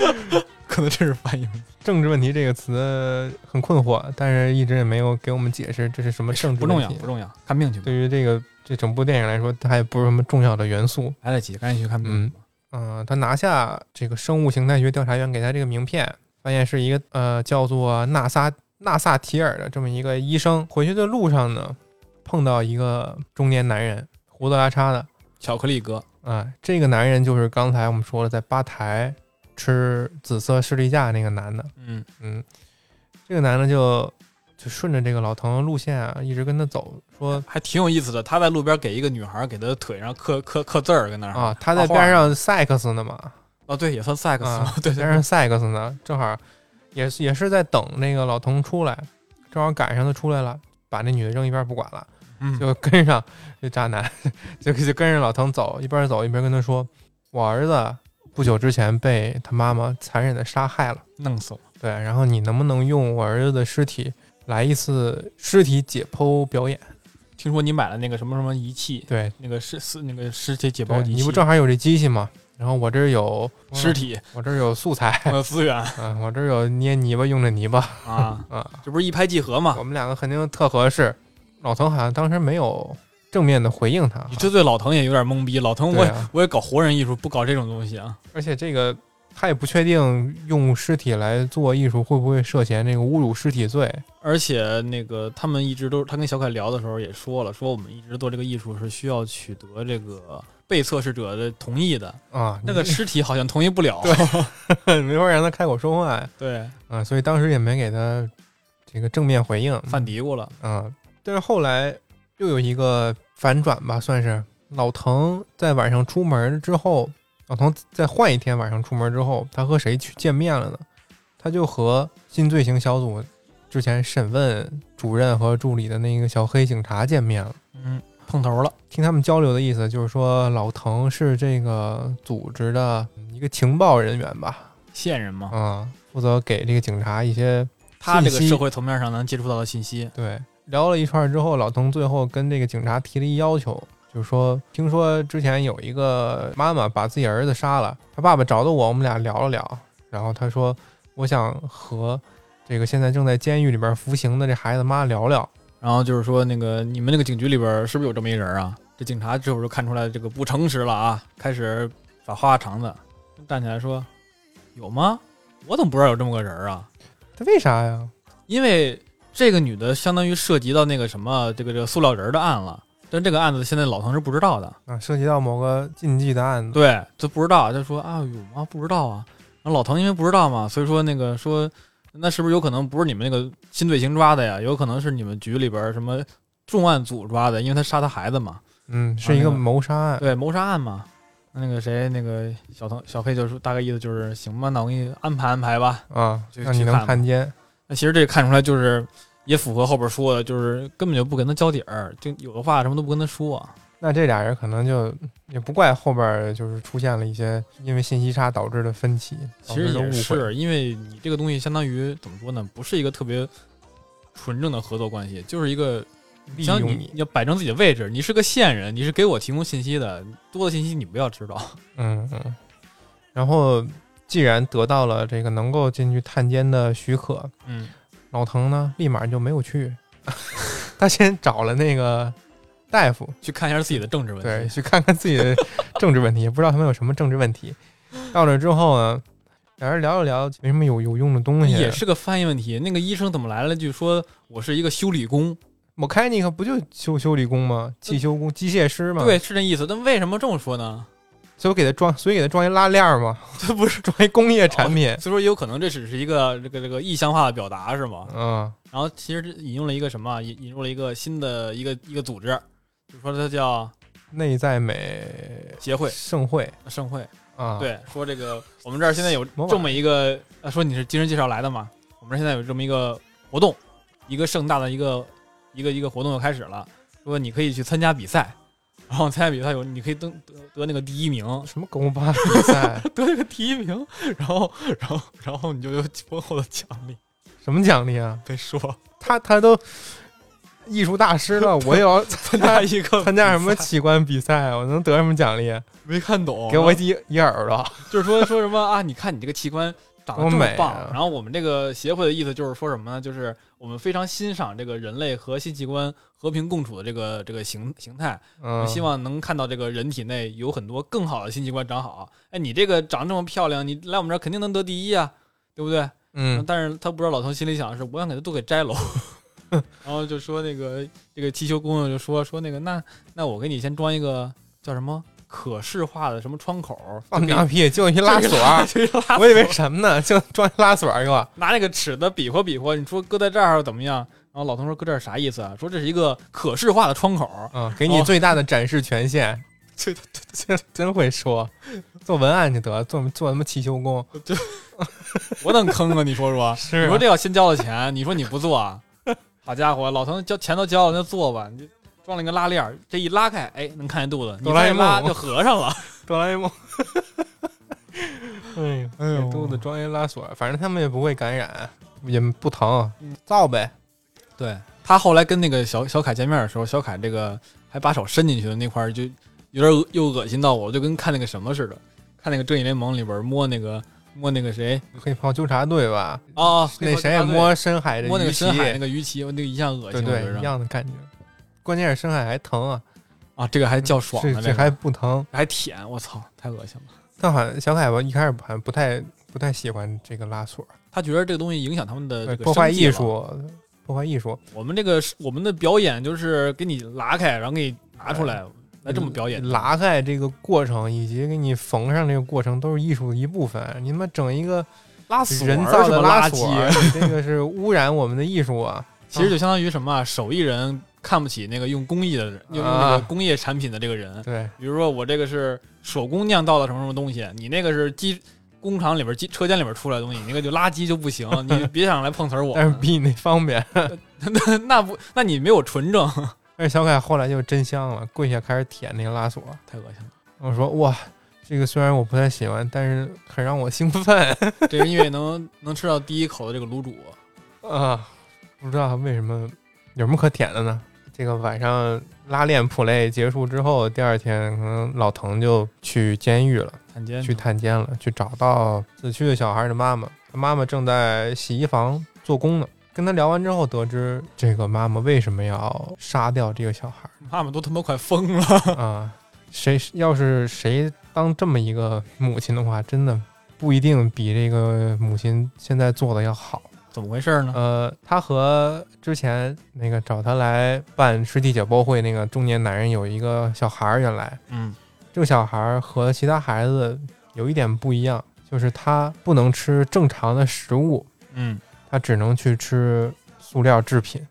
可能这是翻译问题。政治问题这个词很困惑，但是一直也没有给我们解释这是什么政治不重要，问题不。重要，看病去吧。对于这个这整部电影来说，它也不是什么重要的元素。来得及，赶紧去看病。嗯、他拿下这个生物形态学调查员给他这个名片，发现是一个呃叫做纳萨纳萨提尔的这么一个医生。回去的路上呢，碰到一个中年男人，胡子拉碴的。巧克力哥，啊，这个男人就是刚才我们说了，在吧台吃紫色士力架那个男的。嗯，嗯，这个男的就就顺着这个老滕路线啊，一直跟他走，说还挺有意思的。他在路边给一个女孩给他腿上刻刻刻字儿，跟那儿啊，他在边上赛克斯呢嘛，哦，对，也算赛克斯啊，对对边上赛克斯呢，正好也是也是在等那个老滕出来，正好赶上他出来了，把那女的扔一边不管了，嗯，就跟上这渣男，就就跟着老唐走，一边走一边跟他说，我儿子不久之前被他妈妈残忍的杀害了。弄死了。对，然后你能不能用我儿子的尸体来一次尸体解剖表演？听说你买了那个什么什么仪器，对，那个尸尸那个尸体解剖对仪器，你不正好有这机器吗？然后我这儿有 尸，体我这儿有素材，呃资源嗯，我这儿有捏泥巴用的泥巴啊，啊，这不是一拍即合嘛我？们两个肯定特合适。老滕好像当时没有正面的回应他，你这对老滕也有点懵逼。老滕我也、啊我也搞活人艺术，不搞这种东西啊。而且这个他也不确定用尸体来做艺术会不会涉嫌这个侮辱尸体罪。而且那个他们一直都，他跟小凯聊的时候也说了，说我们一直做这个艺术是需要取得这个被测试者的同意的，啊，那个尸体好像同意不了。对 没法让他开口说话呀，对，啊，所以当时也没给他这个正面回应。犯嘀咕了。嗯，但是后来又有一个反转吧，算是老滕在晚上出门之后，老滕再换一天晚上出门之后，他和谁去见面了呢？他就和新罪行小组之前审问主任和助理的那个小黑警察见面了。嗯，碰头了。听他们交流的意思，就是说老滕是这个组织的一个情报人员吧，线人嘛，啊、负责给这个警察一些他这个社会层面上能接触到的信息，对，聊了一串之后，老童最后跟这个警察提了一要求，就是说，听说之前有一个妈妈把自己儿子杀了，他爸爸找的我，我们俩聊了聊，然后他说，我想和这个现在正在监狱里边服刑的这孩子妈聊聊。然后就是说那个你们那个警局里边是不是有这么一人啊？这警察这会儿就看出来这个不诚实了啊，开始耍花花肠子，站起来说：“有吗？我怎么不知道有这么个人啊？他为啥呀？因为这个女的相当于涉及到那个什么这个这个塑料人儿的案了，但这个案子现在老唐是不知道的，啊，涉及到某个禁忌的案子。对，就不知道，就说啊有吗？不知道啊。然后老唐因为不知道嘛，所以说那个说，那是不是有可能不是你们那个新队形抓的呀？有可能是你们局里边什么重案组抓的，因为他杀他孩子嘛。嗯，是一个啊那个谋杀案。对，谋杀案嘛。那个谁，那个小唐小黑就说大概意思就是行吧，那我给你安排安排吧。啊，就让你能去看嘛探监。那其实这看出来就是也符合后边说的，就是根本就不跟他交底儿，就有的话什么都不跟他说。那这俩人可能就也不怪后边就是出现了一些因为信息差导致的分歧，其实也。是因为你这个东西相当于怎么说呢，不是一个特别纯正的合作关系，就是一个利像用你要摆正自己的位置，你是个线人，你是给我提供信息的，多的信息你不要知道。嗯嗯。然后既然得到了这个能够进去探监的许可，嗯，老滕呢立马就没有去，他先找了那个大夫，去看一下自己的政治问题。对，去看看自己的政治问题，也不知道他们有什么政治问题。到那之后呢，俩人聊了聊没什么有有用的东西，也是个翻译问题。那个医生怎么来了句说我是一个修理工？我开那个不就修修理工吗？汽修工、机械师吗？对，，是这意思。那为什么这么说呢？所以我给他装，所以给他装一拉链儿嘛，这不是，装一工业产品。所以说也有可能这只是一个这个这个意象化的表达，是吗？嗯，然后其实这引用了一个什么？引引入了一个新的一个一个组织，就说它叫内在美协会盛会盛会。啊，，对，说这个我们这儿现在有这么一个，呃，说你是精神介绍来的嘛？我们这现在有这么一个活动，一个盛大的一个一个一个活动又开始了，说你可以去参加比赛，然后参加比赛有你可以登得得那个第一名，什么狗巴比赛，得那个第一名，然后然后然后你就有丰厚的奖励。什么奖励啊？别说他他都艺术大师了，我也要 参加一个参加什么器官比赛啊？我能得什么奖励？没看懂，给我一一耳朵。就是说说什么啊？你看你这个器官长得这么棒，啊然后我们这个协会的意思就是说什么呢？就是我们非常欣赏这个人类和新器官和平共处的这个这个形形态，我嗯，们希望能看到这个人体内有很多更好的新器官长好。哎，你这个长这么漂亮，你来我们这儿肯定能得第一啊，对不对？嗯，但是他不知道老头心里想的是，我想给他都给摘喽。然后就说那个这个汽修工人就说说那个那那我给你先装一个叫什么可视化的什么窗口，放就给鸟屁，就一 拉锁 我以为什么呢？就装一拉锁儿给我。拿那个尺子比划比划，你说搁在这儿怎么样？然后老头说搁这儿啥意思啊？说这是一个可视化的窗口。嗯，给你哦最大的展示权限。这这真会说，做文案去得了，做做什么汽修工。我能坑啊？你说说，是啊你说这要先交了钱，你说你不做啊？好家伙，老头交钱都交了，那做吧。你这装了一个拉链儿，这一拉开，哎，能看见肚子，你哆啦再 A 梦一拉就合上了。哆啦 A 梦。哎呦，哎呦给肚子装一拉锁，反正他们也不会感染，也不疼嗯，造呗。对他后来跟那个小小凯见面的时候，小凯这个还把手伸进去的那块儿，就有点恶又恶心到我，就跟看那个什么似的，看那个正义联盟里边摸那个摸那个谁黑袍纠察队吧，哦，那谁也摸深海的摸那个鱼鳍深海那个鱼鳍，那个一样恶心，一样的感觉。关键是深海还疼啊，啊，这个还叫爽呢，个这这还不疼。还舔，我操，太恶心了。但好像小凯吧，一开始好像不太不太喜欢这个拉锁，他觉得这个东西影响他们的这个破坏艺。术，破坏艺术。我们这个我们的表演就是给你拉开，然后给你拿出来，来这么表演。拉开这个过程以及给你缝上这个过程都是艺术的一部分。你他妈整一个拉锁人造的垃拉锁圾，，你这个是污染我们的艺术啊！其实就相当于什么啊？手艺人看不起那个用工艺的人，用用那啊个工业产品的这个人。对，比如说我这个是手工酿造的什么什么东西，你那个是机工厂里边机车间里边出来的东西，你那个就垃圾就不行，你别想来碰瓷儿我。但是比你那方便。那 那不，那你没有纯正，但是小凯后来就真香了，跪下开始舔那个拉锁。太恶心了。我说哇，这个虽然我不太喜欢，但是很让我兴奋这个因为能能吃到第一口的这个卤煮，啊！不知道为什么有什么可舔的呢？这个晚上拉练 play 结束之后，第二天可能老滕就去监狱了，探监去探监了，去找到死去的小孩的妈妈。他妈妈正在洗衣房做工呢，跟他聊完之后，得知这个妈妈为什么要杀掉这个小孩妈妈都他妈快疯了。啊？谁要是谁当这么一个母亲的话，真的不一定比这个母亲现在做的要好。怎么回事呢？呃，他和之前那个找他来办尸体解剖会那个中年男人有一个小孩儿，原来嗯，这个小孩儿和其他孩子有一点不一样，就是他不能吃正常的食物，嗯，他只能去吃塑料制品。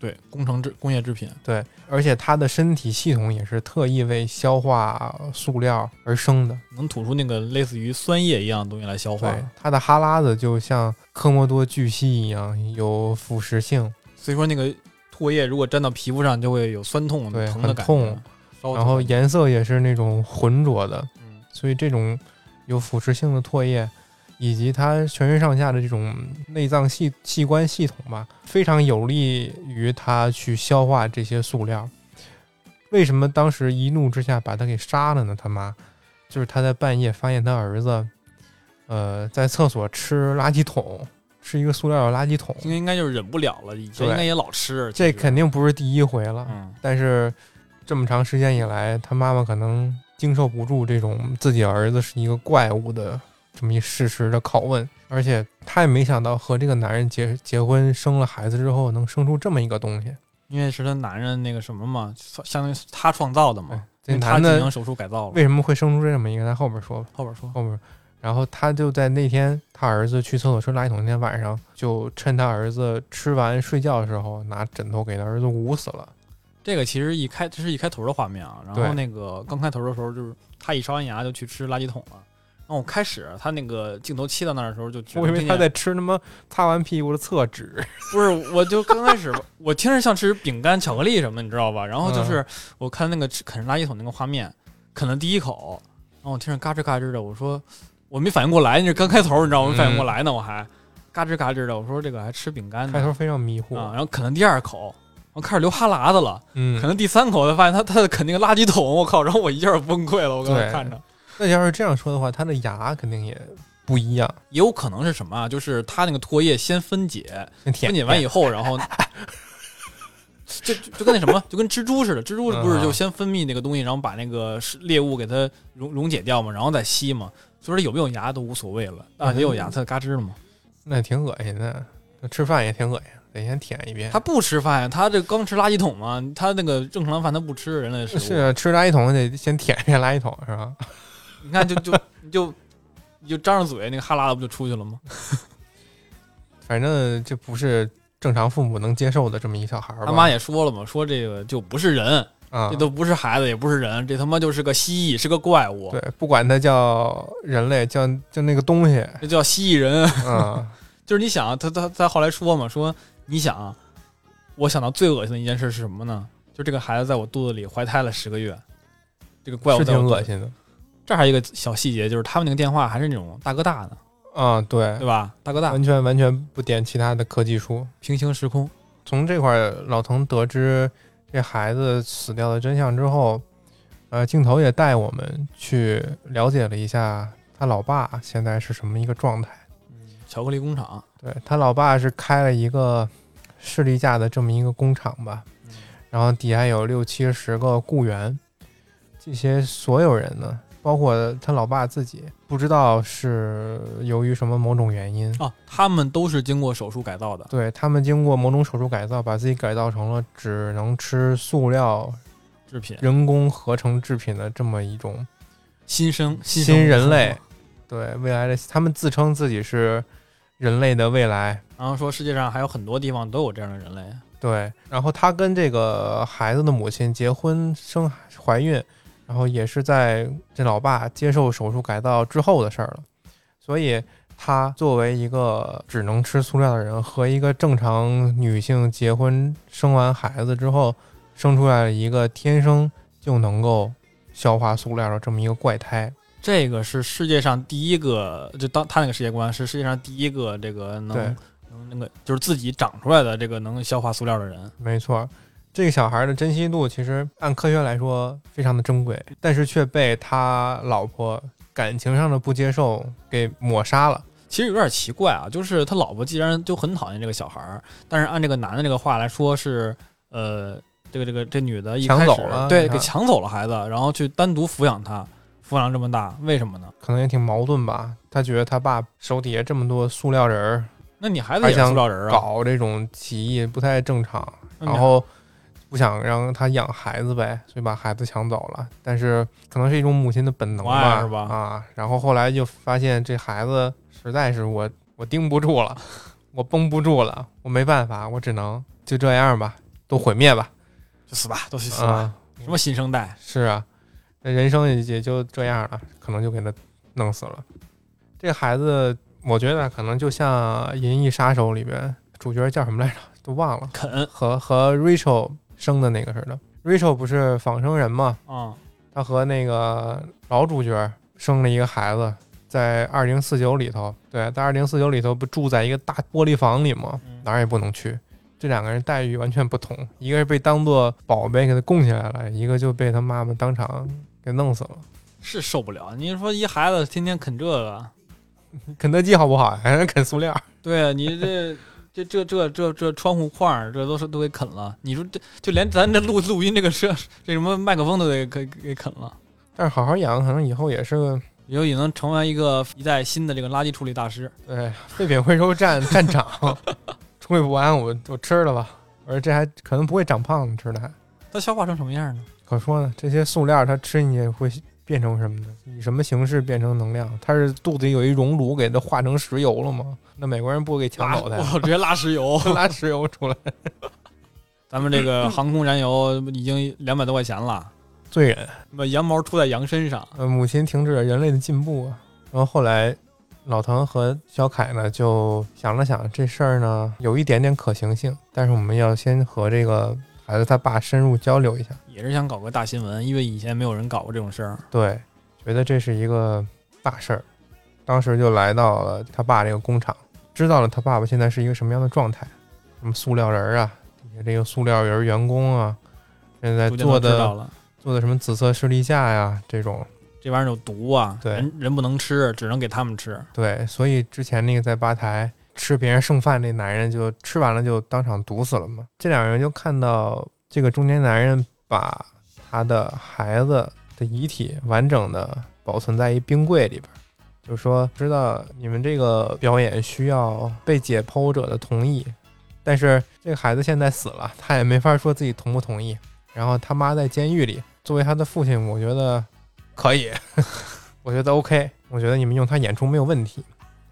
对，工程制工业制品，对，而且它的身体系统也是特意为消化塑料而生的。能吐出那个类似于酸液一样的东西来消化对。，它的哈喇子就像科莫多巨蜥一样，有腐蚀性。所以说那个唾液如果沾到皮肤上，就会有酸痛、对疼的感觉。很痛然后颜色也是那种浑浊的，嗯所以这种有腐蚀性的唾液，以及它全身上下的这种内脏系器官系统吧，非常有利于它去消化这些塑料。为什么当时一怒之下把他给杀了呢？他妈，就是他在半夜发现他儿子，呃，在厕所吃垃圾桶，吃一个塑料的垃圾桶，应该应该就是忍不了了，以前对应该也老吃。这肯定不是第一回了。嗯，但是这么长时间以来，他妈妈可能经受不住这种自己儿子是一个怪物的这么一事实的拷问，而且她也没想到和这个男人结结婚生了孩子之后，能生出这么一个东西。因为是他男人那个什么嘛，相当于是他创造的嘛，他男的进行手术改造了。为什么会生出这么一个？咱后边说吧，后边说，后边。然后他就在那天他儿子去厕所吃垃圾桶那天晚上，就趁他儿子吃完睡觉的时候，拿枕头给他儿子捂死了。这个其实一开这是一开头的画面啊，然后那个刚开头的时候就是他一刷完牙就去吃垃圾桶了。然后我开始他那个镜头切到那儿的时候就我以为他在吃他妈擦完屁股的厕纸。不是，我就刚开始我听着像吃饼干、巧克力什么的，你知道吧？然后就是我看那个吃啃垃圾桶那个画面，啃了第一口，然后我听着嘎吱嘎吱的，我说我没反应过来，那是刚开头，你知道我没反应过来呢，我还嘎吱嘎吱的，我说这个还吃饼干呢开头非常迷糊。啊，然后啃了第二口，我开始流哈喇子了，嗯啃，了第三口才发现他他啃那个垃圾桶，我靠！然后我一下崩溃了，我刚才看着。那要是这样说的话，它的牙肯定也不一样。也有可能是什么啊？就是它那个唾液先分解，分解完以后，然后 就就就跟那什么，就跟蜘蛛似的，蜘蛛不是就先分泌那个东西，然后把那个是猎物给它溶溶解掉嘛，然后再吸嘛。所以说有没有牙都无所谓了，啊，也有牙，它嘎吱了嘛。那也挺恶心的。那吃饭也挺恶心，得先舔一遍。他不吃饭呀，他这刚吃垃圾桶嘛，他那个正常的饭他不吃人类的食物。是啊吃垃圾桶得先舔一遍垃圾桶是吧？你看就就你就你就张着嘴，那个哈喇子不就出去了吗？反正这不是正常父母能接受的这么一小孩儿。他妈也说了嘛，说这个就不是人，啊这，都不是孩子，也不是人，这他妈就是个蜥蜴，是个怪物，对，不管它叫人类，叫叫那个东西这叫蜥蜴人。啊，就是你想啊，他他他后来说嘛，说你想啊，我想到最恶心的一件事是什么呢？就这个孩子在我肚子里怀胎了十个月，这个怪物挺恶。心的这还有一个小细节，就是他们那个电话还是那种大哥大的，啊。对对，吧？大哥大，完全完全不点其他的科技书。平行时空。从这块儿，老滕得知这孩子死掉的真相之后，呃，镜头也带我们去了解了一下他老爸现在是什么一个状态。巧克力工厂，对他老爸是开了一个士力架的这么一个工厂吧，然后底下有六七十个雇员，这些所有人呢，包括他老爸自己，不知道是由于什么某种原因，啊，他们都是经过手术改造的，对他们经过某种手术改造，把自己改造成了只能吃塑料、制品，人工合成制品的这么一种新生新新人类。对未来的，他们自称自己是人类的未来。然后说世界上还有很多地方都有这样的人类，对，然后他跟这个孩子的母亲结婚生怀孕，然后也是在这老爸接受手术改造之后的事儿了。所以他作为一个只能吃塑料的人，和一个正常女性结婚生完孩子之后，生出来了一个天生就能够消化塑料的这么一个怪胎。这个是世界上第一个，就当他那个世界观是世界上第一个这个能能那个就是自己长出来的这个能消化塑料的人。没错，这个小孩的珍惜度其实按科学来说非常的珍贵，但是却被他老婆感情上的不接受给抹杀了。其实有点奇怪啊，就是他老婆既然就很讨厌这个小孩儿，但是按这个男的这个话来说是，呃，这个这个这女的一开始抢走了对，给抢走了孩子，然后去单独抚养他，抚养这么大，为什么呢？可能也挺矛盾吧。他觉得他爸手底下这么多塑料人儿那你孩子也塑料人啊，搞这种起义不太正常，然后不想让他养孩子呗，所以把孩子抢走了。但是可能是一种母亲的本能吧，是吧啊，然后后来就发现这孩子实在是我我盯不住了，我绷不住了，我没办法，我只能就这样吧，都毁灭吧，就死吧，都去死吧，啊，什么新生代？是啊，那人生也也就这样了，可能就给他弄死了。这个孩子，我觉得可能就像《银翼杀手》里边主角叫什么来着，都忘了。肯和和 Rachel 生的那个似的。Rachel 不是仿生人吗？啊，她和那个老主角生了一个孩子，在二零四九里头，对，在二零四九里头不住在一个大玻璃房里吗？嗯哪儿也不能去。这两个人待遇完全不同，一个是被当做宝贝给他供起来了，一个就被他妈妈当场给弄死了。是受不了。你说一孩子天天啃这个，肯德基好不好？还是啃塑料？对啊，你这这这这这这窗户框儿，这都是都给啃了。你说这就连咱这录录音这个设这什么麦克风都得给给啃了，但是好好养，可能以后也是个以后也能成为一个一代新的这个垃圾处理大师。对废品回收站站长，处理不完我我吃了吧。我说这还可能不会长胖，吃的还它消化成什么样呢？可说呢。这些塑料它吃进去会变成什么呢？以什么形式变成能量？它是肚子里有一熔炉给它化成石油了吗？那美国人不会给抢走它呀，拉我直接拉石油。拉石油出来。咱们这个航空燃油已经两百多块钱了，罪人，把羊毛出在羊身上。呃，母亲停止了人类的进步啊。然后后来，老唐和小凯呢就想了想这事儿呢有一点点可行性，但是我们要先和这个孩子他爸深入交流一下。也是想搞个大新闻，因为以前没有人搞过这种事儿。对，觉得这是一个大事儿，当时就来到了他爸这个工厂，知道了他爸爸现在是一个什么样的状态，什么塑料人儿啊，底下这个塑料人儿员工啊，现在做的做的什么紫色士力架呀这种，这玩意儿有毒啊，对人人不能吃，只能给他们吃。对，所以之前那个在吧台吃别人剩饭那男人就吃完了就当场毒死了嘛。这两人就看到这个中年男人把他的孩子的遗体完整的保存在一冰柜里边，就说知道你们这个表演需要被解剖者的同意，但是这个孩子现在死了，他也没法说自己同不同意。然后他妈在监狱里，作为他的父亲，我觉得可以，我觉得 OK，我觉得你们用他演出没有问题。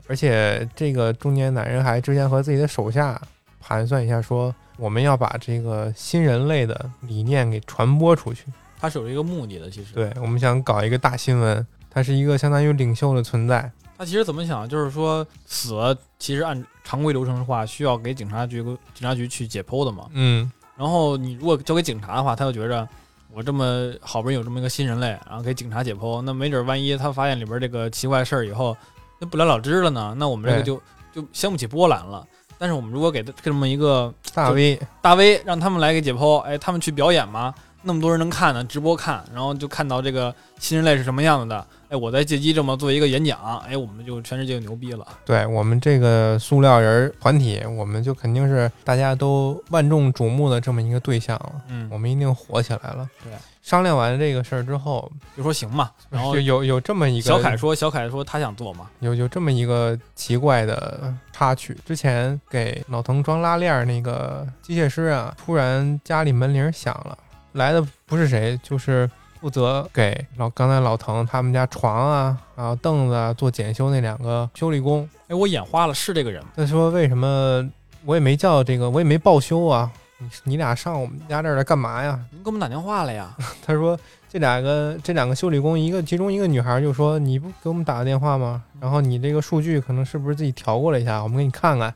而且这个中年男人还之前和自己的手下盘算一下说，我们要把这个新人类的理念给传播出去。他是有一个目的的，其实。对，我们想搞一个大新闻，他是一个相当于领袖的存在。他其实怎么想，就是说死了，其实按常规流程的话，需要给警察局警察局去解剖的嘛。嗯，然后你如果交给警察的话，他就觉着我这么好不容易有这么一个新人类，然后给警察解剖，那没准万一他发现里边这个奇怪事儿以后，那不了了之了呢？那我们这个就就掀不起波澜了。但是我们如果给他这么一个大 V 大 V 让他们来给解剖，哎，他们去表演吗，那么多人能看呢，直播看，然后就看到这个新人类是什么样子的，哎，我在借机这么做一个演讲，哎，我们就全世界就牛逼了。对我们这个塑料人团体，我们就肯定是大家都万众瞩目的这么一个对象了。嗯我，们一定火起来了。对，商量完这个事儿之后，就说行嘛，然后就有有这么一个小凯说，小凯说他想做嘛，有有这么一个奇怪的插曲，之前给老滕装拉链儿那个机械师啊，突然家里门铃响了，来的不是谁，就是负责给老刚才老滕他们家床啊，还有凳子啊做检修那两个修理工。哎，我眼花了，是这个人吗？他说为什么我也没叫这个，我也没报修啊，你你俩上我们家这儿来干嘛呀？您给我们打电话了呀？他说这两个这两个修理工，一个其中一个女孩就说你不给我们打个电话吗？然后你这个数据可能是不是自己调过了一下？我们给你看看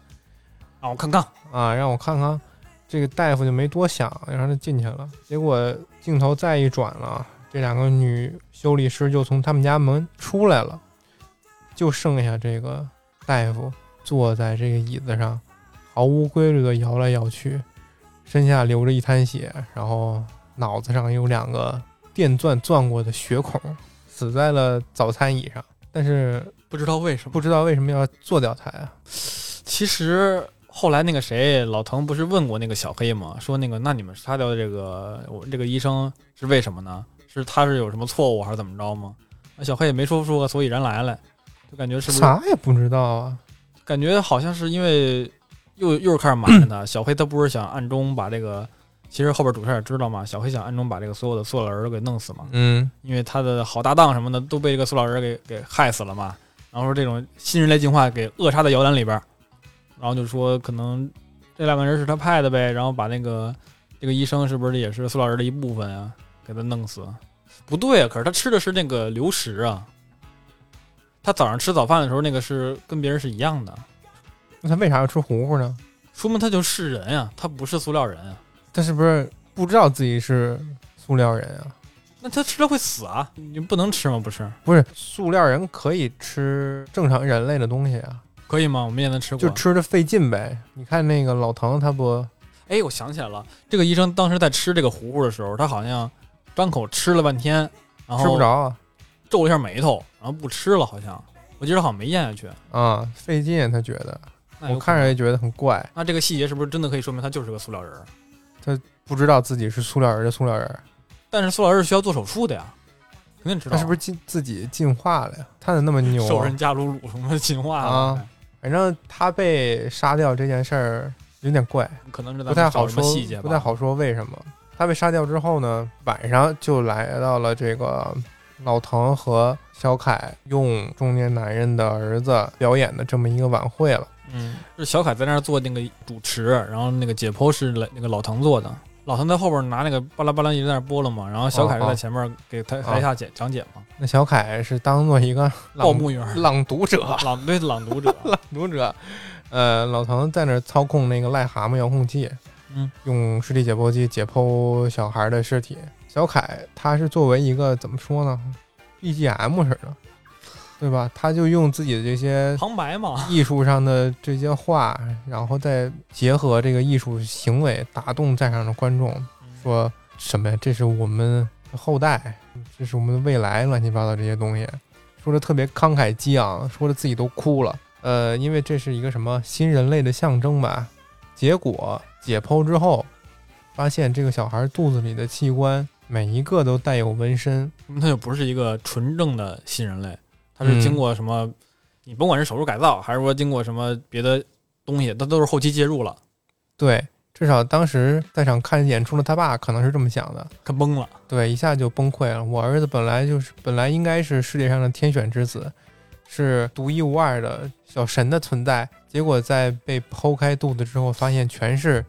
让，我看看，啊，让我看看。这个大夫就没多想，然后就进去了。结果镜头再一转了，这两个女修理师就从他们家门出来了，就剩下这个大夫坐在这个椅子上，毫无规律的摇来摇去，身下流着一滩血，然后脑子上有两个电钻钻过的血孔，死在了早餐椅上。但是不知道为什么。不知道为什么要做掉他呀？其实后来那个谁，老藤不是问过那个小黑吗？说那个，那你们杀掉这个我这个医生是为什么呢？是他是有什么错误还是怎么着吗？那小黑也没说出个所以然来来，就感觉是不是啥也不知道啊？感觉好像是因为又又是开始瞒着他。小黑他不是想暗中把这个，其实后边主线也知道嘛，小黑想暗中把这个所有的塑料人都给弄死嘛，嗯，因为他的好搭档什么的都被这个塑料人给给害死了嘛。然后说这种新人类进化给扼杀在摇篮里边，然后就说可能这两个人是他派的呗，然后把那个这个医生是不是也是塑料人的一部分啊，给他弄死？不对啊，可是他吃的是那个流食啊，他早上吃早饭的时候那个是跟别人是一样的。那他为啥要吃糊糊呢？说明他就是人呀、他不是塑料人啊。他是不是不知道自己是塑料人啊？那他吃了会死啊？你不能吃吗？不是？不是，塑料人可以吃正常人类的东西啊，可以吗？我们也能吃过。就吃的费劲呗。你看那个老滕，他不哎，我想起来了，这个医生当时在吃这个糊糊的时候，他好像张口吃了半天，然后吃不着啊皱了一下眉头，然后不吃了，好像我记得好像没咽下去。啊，费劲。他觉得，那有我看着也觉得很怪，那这个细节是不是真的可以说明他就是个塑料人儿？不知道自己是塑料人的塑料人，但是塑料人是需要做手术的呀，肯定知道。他是不是进自己进化了呀？他怎么那么牛啊兽人？加鲁鲁什么进化了？啊反正他被杀掉这件事儿有点怪，可能是咱不太好找什么说细节吧，不太好说为什么。他被杀掉之后呢，晚上就来到了这个老滕和小凯用中年男人的儿子表演的这么一个晚会了。嗯，是小凯在那儿做那个主持，然后那个解剖是来那个老滕做的，老滕在后边拿那个巴拉巴拉一直在那儿播了嘛，然后小凯就在前面给台台下解讲解嘛，那小凯是当做一个朗 报幕员，朗读者，朗对朗读者，朗读者。呃，老滕在那儿操控那个癞蛤蟆遥控器，嗯，用尸体解剖机解剖小孩的尸体。小凯他是作为一个怎么说呢，BGM 似的，对吧？他就用自己的这些旁白嘛，艺术上的这些话，然后再结合这个艺术行为，打动在场的观众，说什么呀？这是我们的后代，这是我们的未来，乱七八糟这些东西，说的特别慷慨激昂，说的自己都哭了。呃，因为这是一个什么新人类的象征吧。结果解剖之后，发现这个小孩肚子里的器官每一个都带有纹身，那他就不是一个纯正的新人类，他是经过什么？你甭管是手术改造，还是说经过什么别的东西，他都是后期介入了，对，至少当时在场看演出的他爸可能是这么想的。他崩了。对，一下就崩溃了。我儿子本来就是本来应该是世界上的天选之子，是独一无二的小神的存在，结果在被剖开肚子之后，发现全是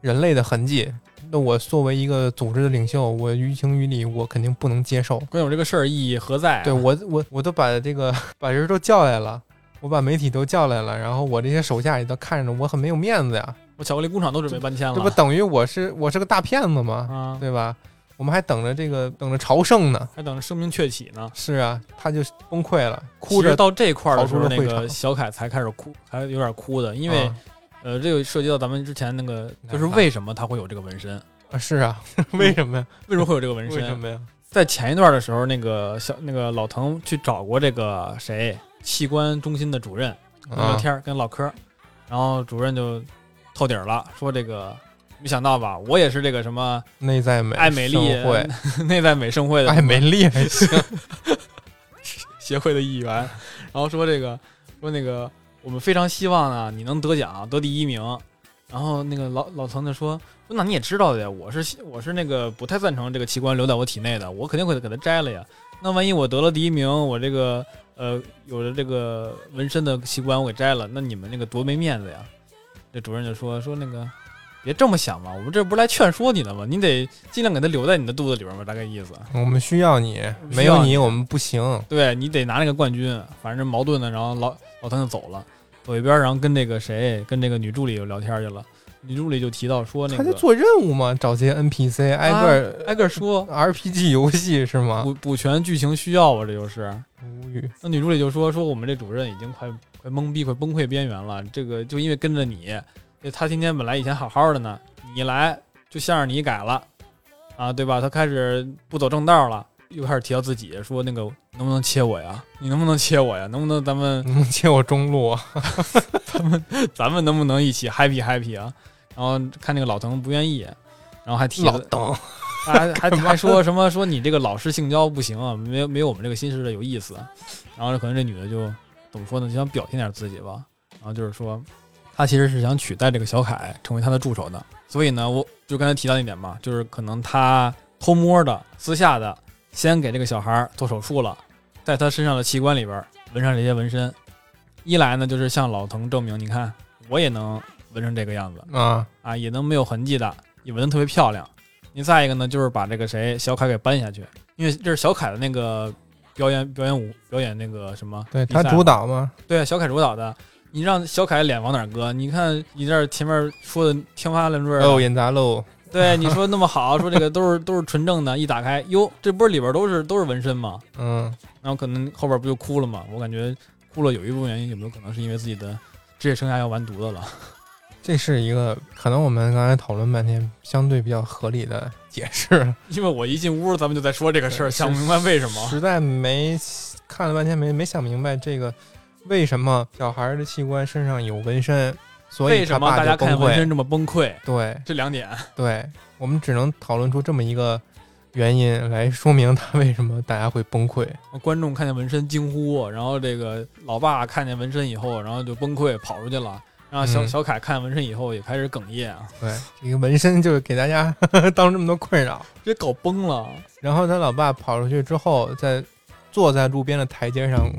人类的痕迹。那我作为一个组织的领袖，我于情于理，我肯定不能接受。关键我这个事儿意义何在啊、对我，我我都把这个把人都叫来了，我把媒体都叫来了，然后我这些手下也都看着我很没有面子呀，我巧克力工厂都准备搬迁了，这不等于我是我是个大骗子吗？啊？对吧？我们还等着这个等着朝圣呢。还等着声名鹊起呢。是啊，他就崩溃了，哭着到这块儿的时候，那个小凯才开始哭，还有点哭的，因为、啊呃，这个涉及到咱们之前那个，就是为什么他会有这个纹身？啊是啊，为什么呀？为什么会有这个纹身？为什么呀？在前一段的时候，那个小那个老滕去找过这个谁器官中心的主任聊啊天儿，跟他唠嗑儿，然后主任就透底儿了，说这个没想到吧，我也是这个什么内在美爱美丽会，内在美盛会的爱美丽还行。协会的一员，然后说这个说那个我们非常希望呢你能得奖得第一名，然后那个老老曾就说说那你也知道的呀，我是我是那个不太赞成这个器官留在我体内的，我肯定会给它摘了呀。那万一我得了第一名，我这个呃有了这个纹身的器官我给摘了，那你们那个多没面子呀。这主任就说说那个别这么想嘛，我们这不是来劝说你的吗？你得尽量给他留在你的肚子里边吧，大概意思。我们需要你，没有你我们不行。对你得拿那个冠军，反正矛盾的，然后老老滕就走了，走一边，然后跟那个谁，跟那个女助理又聊天去了。女助理就提到说那个他就做任务嘛，找些 NPC，挨个儿挨个说 RPG 游戏是吗？补补全剧情需要啊，这就是。无语。那女助理就说说我们这主任已经快快懵逼、快崩溃边缘了，这个就因为跟着你，他今天本来以前好好的呢，你一来就向着你改了，啊，对吧？他开始不走正道了，又开始提到自己，说那个能不能切我呀？你能不能切我呀？能不能咱们能切我中路啊？咱们能不能一起 happy happy 啊？然后看那个老滕不愿意，然后还提了老邓，还还还说什么说你这个老式性交不行啊，没有没有我们这个新式的有意思。然后可能这女的就怎么说呢，就想表现点自己吧。然后就是说，她其实是想取代这个小凯成为他的助手的。所以呢，我就刚才提到一点嘛，就是可能他偷摸的、私下的先给这个小孩做手术了，在他身上的器官里边纹上这些纹身。一来呢，就是向老滕证明，你看我也能纹成这个样子啊啊，也能没有痕迹的，也纹的特别漂亮。你再一个呢，就是把这个谁小凯给搬下去，因为这是小凯的那个表演表演舞表演那个什么，对他主导嘛，对小凯主导的。你让小凯脸往哪搁？你看你这前面说的天花乱坠哦，眼杂喽。对，你说那么好，说这个都是都是纯正的，一打开，哟，这不是里边都是都是纹身吗？嗯，然后可能后边不就哭了吗？我感觉哭了有一部分原因，有没有可能是因为自己的职业生涯要完犊子了？这是一个可能我们刚才讨论半天相对比较合理的解释。因为我一进屋，咱们就在说这个事儿，想不明白为什么，实在没看了半天没没想明白这个为什么小孩的器官身上有纹身。所以为什么大家看纹身这么崩溃？对，这两点，对我们只能讨论出这么一个原因来说明他为什么大家会崩溃。观众看见纹身惊呼，然后这个老爸看见纹身以后，然后就崩溃跑出去了。然后小小凯看纹身以后也开始哽咽啊。对，这个纹身就是给大家 当这么多困扰，直接搞崩了。然后他老爸跑出去之后，在坐在路边的台阶上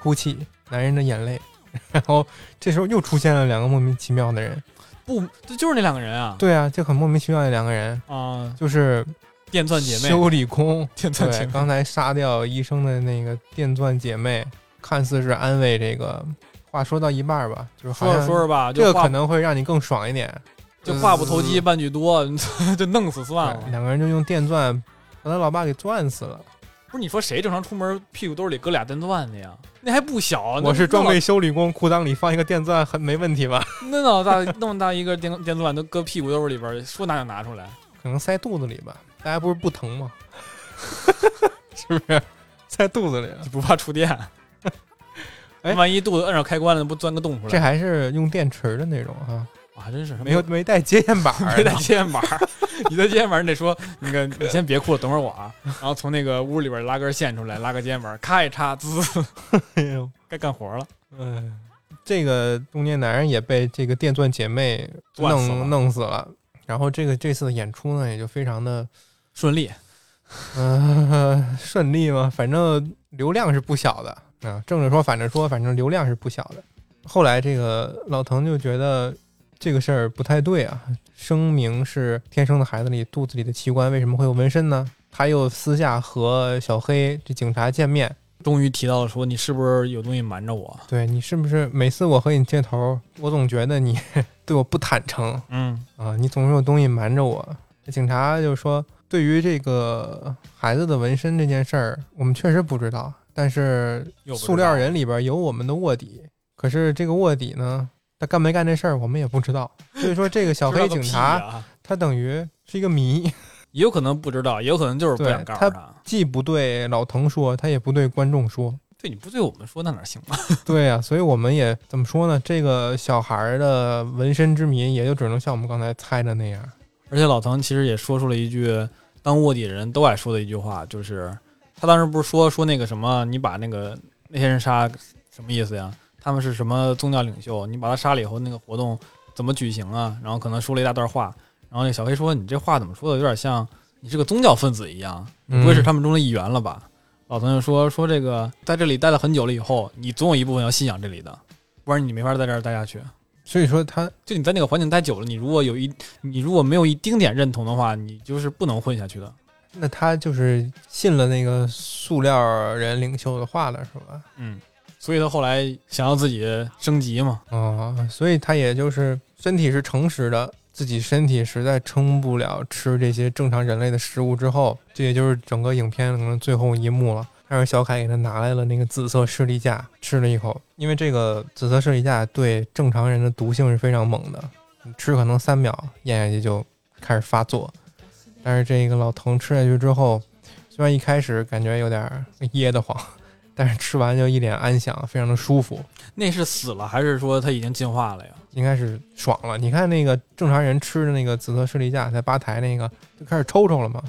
哭泣，男人的眼泪。然后这时候又出现了两个莫名其妙的人，不，这就是那两个人啊。对啊，就很莫名其妙的两个人啊，就是电钻姐妹、修理工。电钻姐妹刚才杀掉医生的那个电钻姐妹，看似是安慰这个。话说到一半吧，就是说着说着吧，这个可能会让你更爽一点。就话不投机半句多，就弄死算了。两个人就用电钻把他老爸给钻死了。不是你说谁正常出门屁股兜里搁俩电钻的呀？那还不小。我是装备修理工，裤裆里放一个电钻很没问题吧？那老大那么大一个电电钻都搁屁股兜里边，说拿就拿出来？可能塞肚子里吧？大家不是不疼吗？是不是？塞肚子里了不怕触电？哎，万一肚子摁上开关了，不钻个洞出来？这还是用电池的那种哈？还真是没有没带接线板，没带接线板。你的接线板，你得说那个，你先别哭了，等会儿我啊。然后从那个屋里边拉根线出来，拉个接线板，咔一插，滋，哎呦，该干活了。嗯，这个中年男人也被这个电钻姐妹弄弄死了。然后这个这次的演出呢，也就非常的顺利。嗯，顺利吗？反正流量是不小的啊。正着说，反着说，反正流量是不小的。后来这个老滕就觉得。这个事儿不太对啊！声明是天生的孩子里肚子里的器官为什么会有纹身呢？他又私下和小黑这警察见面，终于提到了说你是不是有东西瞒着我？对你是不是每次我和你接头，我总觉得你 对我不坦诚？嗯啊，你总是有东西瞒着我。警察就说，对于这个孩子的纹身这件事儿，我们确实不知道，但是塑料人里边有我们的卧底。可是这个卧底呢？他干没干这事儿，我们也不知道。所以说，这个小黑警察，他等于是一个谜，也有可能不知道，也有可能就是不想告诉他。既不对老滕说，他也不对观众说。对，你不对我们说，那哪行啊？对呀，所以我们也怎么说呢？这个小孩的纹身之谜，也就只能像我们刚才猜的那样。而且老滕其实也说出了一句当卧底人都爱说的一句话，就是他当时不是说说那个什么，你把那个那些人杀，什么意思呀？他们是什么宗教领袖？你把他杀了以后，那个活动怎么举行啊？然后可能说了一大段话。然后那小黑说：“你这话怎么说的？有点像你是个宗教分子一样，不会是他们中的一员了吧？”老同学说：“说这个在这里待了很久了以后，你总有一部分要信仰这里的，不然你没法在这儿待下去。所以说，他就你在那个环境待久了，你如果有一你如果没有一丁点认同的话，你就是不能混下去的。那他就是信了那个塑料人领袖的话了，是吧？嗯。”所以他后来想要自己升级嘛，啊，所以他也就是身体是诚实的，自己身体实在撑不了吃这些正常人类的食物之后，这也就是整个影片可能最后一幕了。他让小凯给他拿来了那个紫色士力架，吃了一口，因为这个紫色士力架对正常人的毒性是非常猛的，吃可能三秒咽下去就开始发作，但是这个老藤吃下去之后。虽然一开始感觉有点噎得慌，但是吃完就一脸安详，非常的舒服。那是死了还是说它已经进化了呀？应该是爽了。你看那个正常人吃的那个紫色士力架，在吧台那个就开始抽抽了嘛，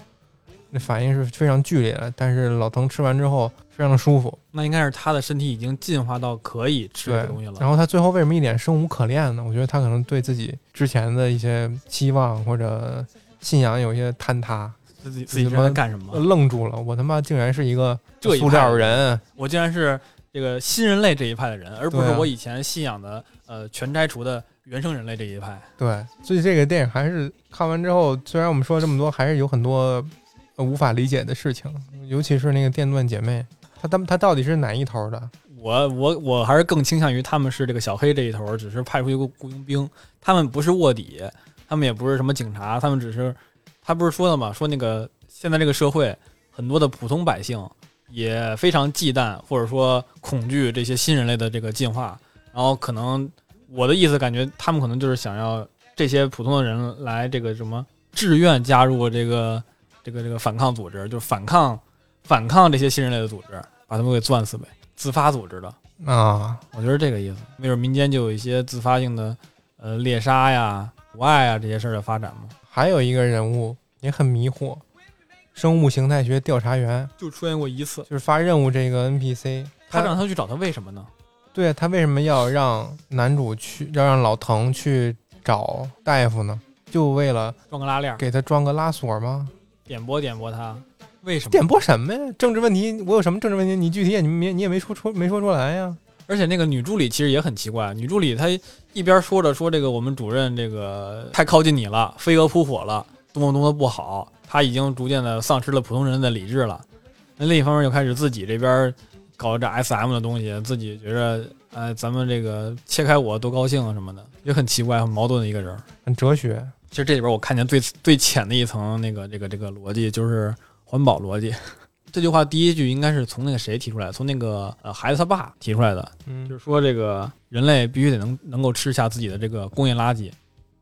那反应是非常剧烈的。但是老滕吃完之后非常的舒服，那应该是他的身体已经进化到可以吃这对个东西了。然后他最后为什么一脸生无可恋呢？我觉得他可能对自己之前的一些期望或者信仰有一些坍塌，自己自己在干什么？愣住了。我他妈竟然是一个这一派塑料人，我竟然是这个新人类这一派的人，而不是对啊我以前信仰的呃全摘除的原生人类这一派。对，所以这个电影还是看完之后，虽然我们说了这么多，还是有很多、呃无法理解的事情，尤其是那个电钻姐妹，她她她到底是哪一头的？我我我还是更倾向于他们是这个小黑这一头，只是派出一个雇佣兵，他们不是卧底，他们也不是什么警察，他们只是，他不是说了吗？说那个现在这个社会很多的普通百姓也非常忌惮或者说恐惧这些新人类的这个进化，然后可能我的意思感觉他们可能就是想要这些普通的人来这个什么志愿加入这个这个这个反抗组织，就是反抗反抗这些新人类的组织，把他们给钻死呗。自发组织的，啊，我觉得这个意思。没准民间就有一些自发性的，呃，猎杀呀、无爱啊这些事儿的发展嘛。还有一个人物也很迷惑，生物形态学调查员，就出现过一次，就是发任务这个 NPC，他让他去找他，为什么呢？对他为什么要让男主去，要让老滕去找大夫呢？就为了装个拉链儿，给他装个拉锁吗？点拨点拨他，为什么？点拨什么呀？政治问题，我有什么政治问题？你具体也你没你也没说出没说出来呀？而且那个女助理其实也很奇怪，女助理她一边说着说这个我们主任这个太靠近你了，飞蛾扑火了，多么多么不好，她已经逐渐的丧失了普通人的理智了。那另一方面又开始自己这边搞这 SM 的东西，自己觉着哎咱们这个切开我多高兴啊什么的，也很奇怪很矛盾的一个人。很哲学。其实这里边我看见最最浅的一层那个这个这个逻辑就是环保逻辑。这句话第一句应该是从那个谁提出来的？从那个呃孩子他爸提出来的。嗯就，是说这个人类必须得能能够吃下自己的这个工业垃圾，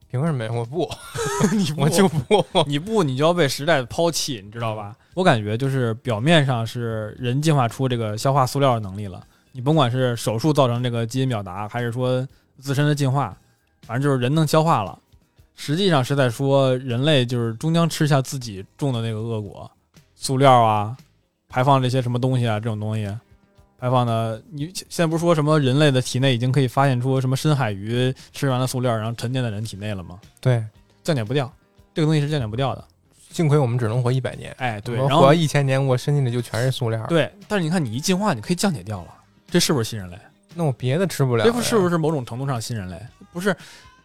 凭什么呀？我不，你我就不。你不你就要被时代抛弃，你知道吧？我感觉就是表面上是人进化出这个消化塑料的能力了，你甭管是手术造成这个基因表达，还是说自身的进化，反正就是人能消化了。实际上是在说人类就是终将吃下自己种的那个恶果，塑料啊，排放这些什么东西啊，这种东西。排放的，你现在不是说什么人类的体内已经可以发现出什么深海鱼吃完了塑料，然后沉淀在人体内了吗？对，降解不掉，这个东西是降解不掉的。幸亏我们只能活一百年。哎，对，然后一千年，我身体里就全是塑料。，对，但是你看你一进化，你可以降解掉了，这是不是新人类？那我别的吃不了呀。这不是不是某种程度上新人类？不是，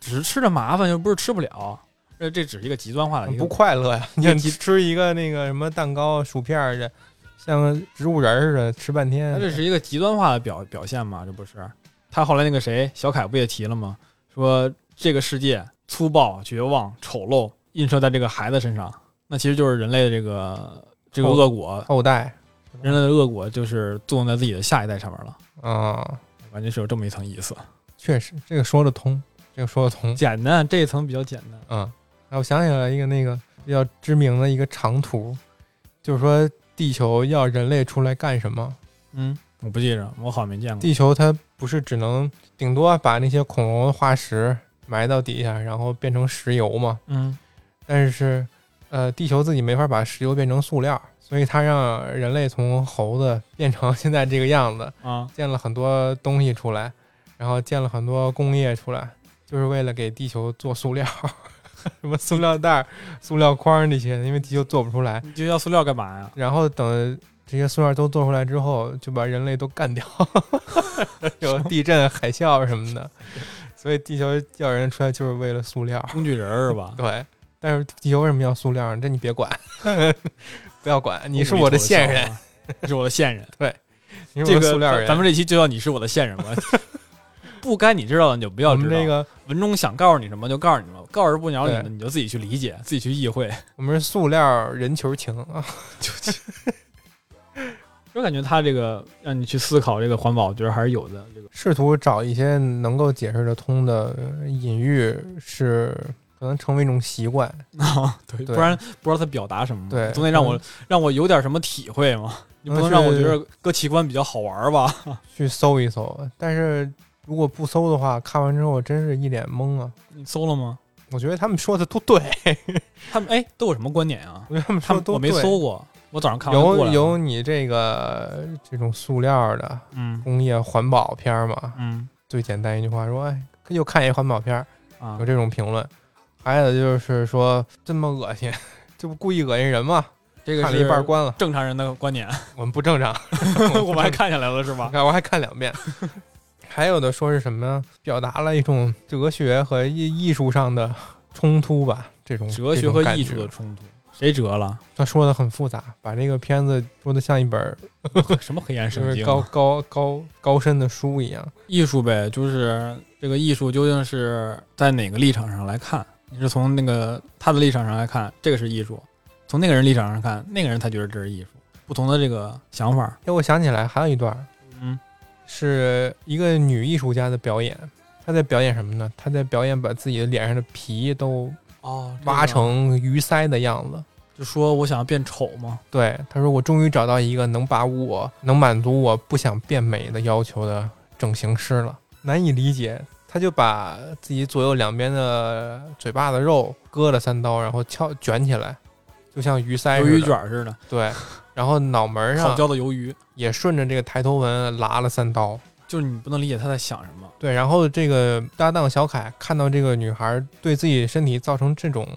只是吃着麻烦，又不是吃不了。这这只是一个极端化的一个不快乐呀？你看吃一个那个什么蛋糕、薯片儿，这像个植物人似的，吃半天。它这是一个极端化的表表现嘛？这不是？他后来那个谁小凯不也提了吗？说这个世界粗暴、绝望、丑陋映射在这个孩子身上，那其实就是人类的这个这个恶果，后代人类的恶果就是作用在自己的下一代上面了。啊，完全是有这么一层意思，确实这个说得通，这个说得通。简单这一层比较简单。嗯，哎，我想起来一个那个比较知名的一个长图，就是说地球要人类出来干什么？嗯，我不记着，我好像没见过。地球它不是只能顶多把那些恐龙化石埋到底下，然后变成石油嘛？嗯但是，呃，地球自己没法把石油变成塑料，所以它让人类从猴子变成现在这个样子，啊，建了很多东西出来，然后建了很多工业出来，就是为了给地球做塑料，什么塑料袋、塑料筐那些，因为地球做不出来。你就要塑料干嘛呀？然后等这些塑料都做出来之后，就把人类都干掉，有地震、海啸什么的。所以地球叫人出来就是为了塑料。工具人是吧？对，但是地球为什么要塑料？这你别管，不要管，你是我的线人，你是我的线人。你是这个我的塑料人。咱们这期就叫你是我的线人吧。不该你知道的你就不要知道。们这个文中想告诉你什么就告诉你什么，告诉不了你的你就自己去理解，自己去意会。我们是塑料人球情啊，我感觉他这个让你去思考这个环保，我觉得还是有的。这个试图找一些能够解释得通的隐喻是可能成为一种习惯。啊，对，对不然不知道他表达什么，对总得让我嗯让我有点什么体会嘛，你不嗯能让我觉得割器官比较好玩吧？去搜一搜，但是如果不搜的话，看完之后真是一脸懵啊！你搜了吗？我觉得他们说的都对，他们哎都有什么观点啊？我觉得他们他们都对。搜过，我早上看完就过有有你这个这种塑料的嗯工业环保片儿嘛，嗯最简单一句话说，哎，又看一环保片儿，啊有这种评论。还有就是说这么恶心，这不故意恶心人吗？这个看了一半关了，正常人的观点，我们不正常，我们还看下来了是我吧？看我还看两遍。还有的说是什么呢？表达了一种哲学和艺艺术上的冲突吧，这种哲学和艺术的，冲突，谁折了？他说的很复杂，把这个片子说的像一本 什么黑暗就是圣经啊？高高高高深的书一样。艺术呗，就是这个艺术究竟是在哪个立场上来看？你是从那个他的立场上来看，这个是艺术；从那个人立场上看，那个人他觉得这是艺术。不同的这个想法，哎，我想起来还有一段，嗯，是一个女艺术家的表演。她在表演什么呢？她在表演把自己的脸上的皮都哦挖，成鱼鳃的样子。就说我想要变丑吗，对，她说：“我终于找到一个能把我能满足我不想变美的要求的整形师了。”难以理解，她就把自己左右两边的嘴巴的肉割了三刀，然后翘卷起来，就像鱼鳃鱿鱼。卷似的，对，然后脑门烤上焦的鱿鱼，也顺着这个抬头纹拉了三刀。就是你不能理解他在想什么。对，然后这个搭档小凯看到这个女孩对自己身体造成这种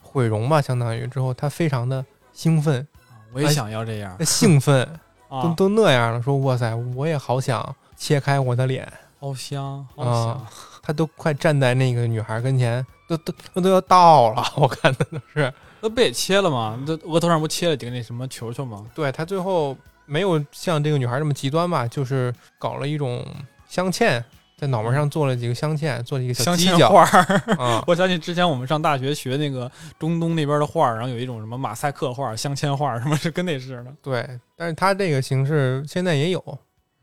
毁容吧，相当于之后，他非常的兴奋、我也哎想要这样兴奋，都 啊，都那样了，说哇塞，我也好想切开我的脸，好香，好啊香。他都快站在那个女孩跟前，都都都都要到了，我看的都是。那不也切了吗？这额头上不切了几个那什么球球吗？对他最后没有像这个女孩这么极端吧，就是搞了一种镶嵌，在脑门上做了几个镶嵌，做了一个小犄角画儿，啊。我想起之前我们上大学学那个中东那边的画儿，然后有一种什么马赛克画儿、镶嵌画儿，什么是跟那似的。对，但是他这个形式现在也有，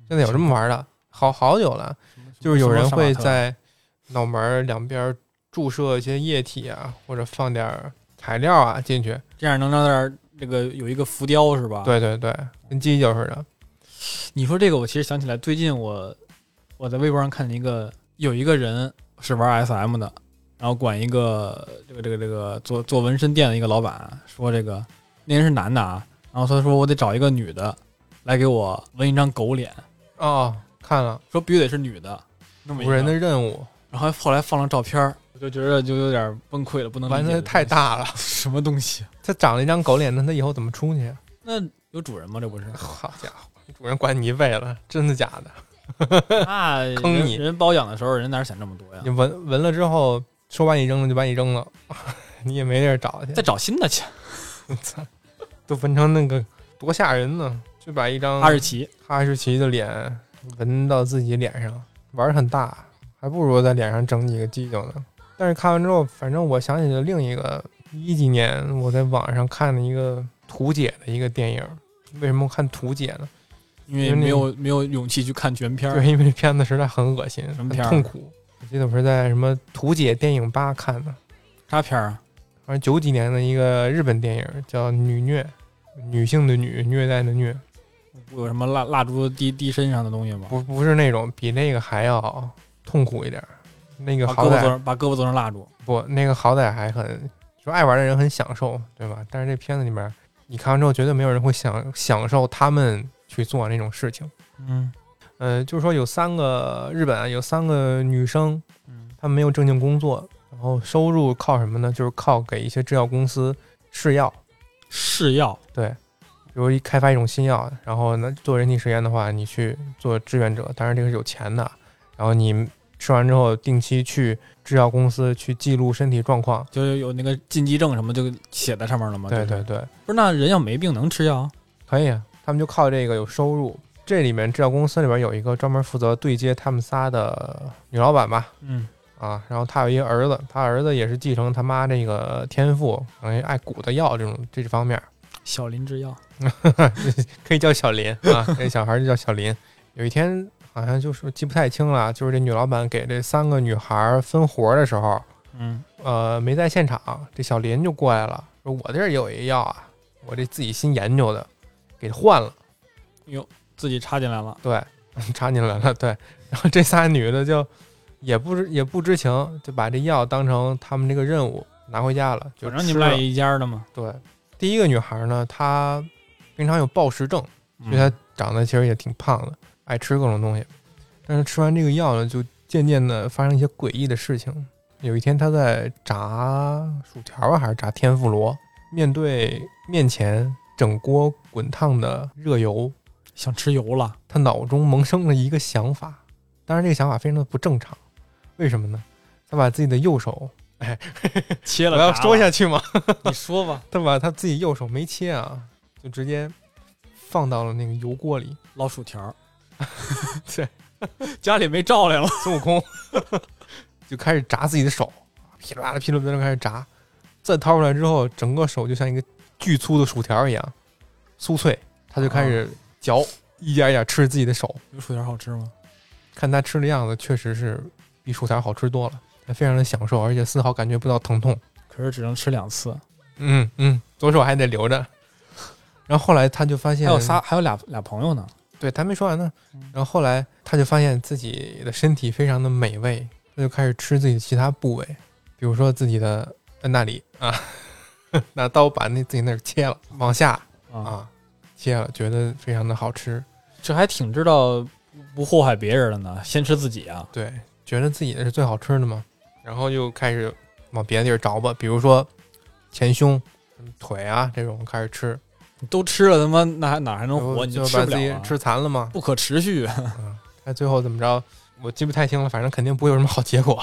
现在有这么玩的，好好久了。就是有人会在脑门儿两边儿注射一些液体啊，或者放点儿材料啊进去。这样能让那儿这个有一个浮雕是吧？，对对对，跟犄角似的。你说这个，我其实想起来，最近我我在微博上看见一个有一个人是玩 SM 的，然后管一个这个这个这个做做纹身店的一个老板说这个那人是男的啊，然后他说我得找一个女的来给我纹一张狗脸，哦，看了说必须得是女的，那么一个五人的任务，然后后来放了照片就觉得就有点崩溃了，不能理玩的解这东西，太大了。什么东西？它长了一张狗脸，那它以后怎么出去啊？那有主人吗？这不是？好家伙，主人管你一辈子，真的假的？那坑你人人包养的时候，人哪想这么多呀你？闻闻了之后，说把你扔了就把你扔了，你也没地儿找去再。找新的去。操都闻成那个多吓人呢！就把一张哈士奇，哈士奇的脸闻到自己脸上，玩儿很大，还不如在脸上整几个犄角呢。但是看完之后，反正我想起了另一个一几年我在网上看的一个图解的一个电影。为什么看图解呢？因为没有没有勇气去看全片儿对，因为这片子实在很恶心，什么片儿痛苦。我记得我是在什么图解电影吧看的，啥片儿啊？反正九几年的一个日本电影，叫《女虐》，女性的女，虐待的虐，有什么蜡蜡烛滴滴身上的东西吗？不不是那种，比那个还要痛苦一点儿。那个把好歹胳膊做成把胳膊做成蜡烛，不，那个好歹还很，说爱玩的人很享受，对吧？但是这片子里面，你看完之后，绝对没有人会享享受他们去做那种事情。嗯呃，就是说有三个日本啊有三个女生，嗯她们没有正经工作，然后收入靠什么呢？就是靠给一些制药公司试药，试药对，比如一开发一种新药，然后呢做人体实验的话，你去做志愿者，当然这个是有钱的，然后你吃完之后定期去制药公司去记录身体状况。就有那个禁忌症什么就写在上面了吗？对对对，不是那人要没病能吃药？可以啊，他们就靠这个有收入。这里面制药公司里边有一个专门负责对接他们仨的女老板吧，嗯，啊，然后他有一个儿子，他儿子也是继承他妈这个天赋，等于爱鼓捣药这种这方面，小林制药，可以叫小林啊，这小孩就叫小林。有一天好像就是记不太清了，就是这女老板给这三个女孩分活的时候，嗯呃没在现场，这小林就过来了，说我这儿有一药啊，我这自己新研究的，给换了。哟自己插进来了，对，插进来了，对。然后这仨女的就也不知也不知情，就把这药当成他们这个任务拿回家了，就反正你们俩一家的嘛。对，第一个女孩呢，她平常有暴食症，嗯所以她长得其实也挺胖的，爱吃各种东西。但是吃完这个药呢，就渐渐的发生一些诡异的事情。有一天，他在炸薯条啊，还是炸天妇罗，面对面前整锅滚烫的热油，想吃油了，他脑中萌生了一个想法。当然，这个想法非常的不正常。为什么呢？他把自己的右手，哎 切了。我要说下去吗？你说吧，他把他自己右手没切啊，就直接放到了那个油锅里。捞薯条儿。对，家里没照来了。孙悟空 就开始炸自己的手，噼里啪啦噼里啪啦开始炸。再掏出来之后，整个手就像一个巨粗的薯条一样酥脆。他就开始嚼，一点一点吃自己的手。有薯条好吃吗？看他吃的样子，确实是比薯条好吃多了。他非常的享受，而且丝毫感觉不到疼痛。可是只能吃两次。嗯嗯，左手还得留着。然后后来他就发现还有仨，还有俩俩朋友呢。对他没说完呢嗯。然后后来他就发现自己的身体非常的美味，他就开始吃自己的其他部位，比如说自己的呃那里啊，拿刀把那自己那儿切了，往下啊，啊切了，觉得非常的好吃。这还挺知道不祸害别人的呢，先吃自己啊。对，觉得自己的是最好吃的嘛，然后就开始往别的地儿找吧，比如说前胸、腿啊这种开始吃，你都吃了，他妈那还哪还能活？你就就吃不了啊，把自己吃残了吗。不可持续。嗯，他最后怎么着，我记不太清了，反正肯定不会有什么好结果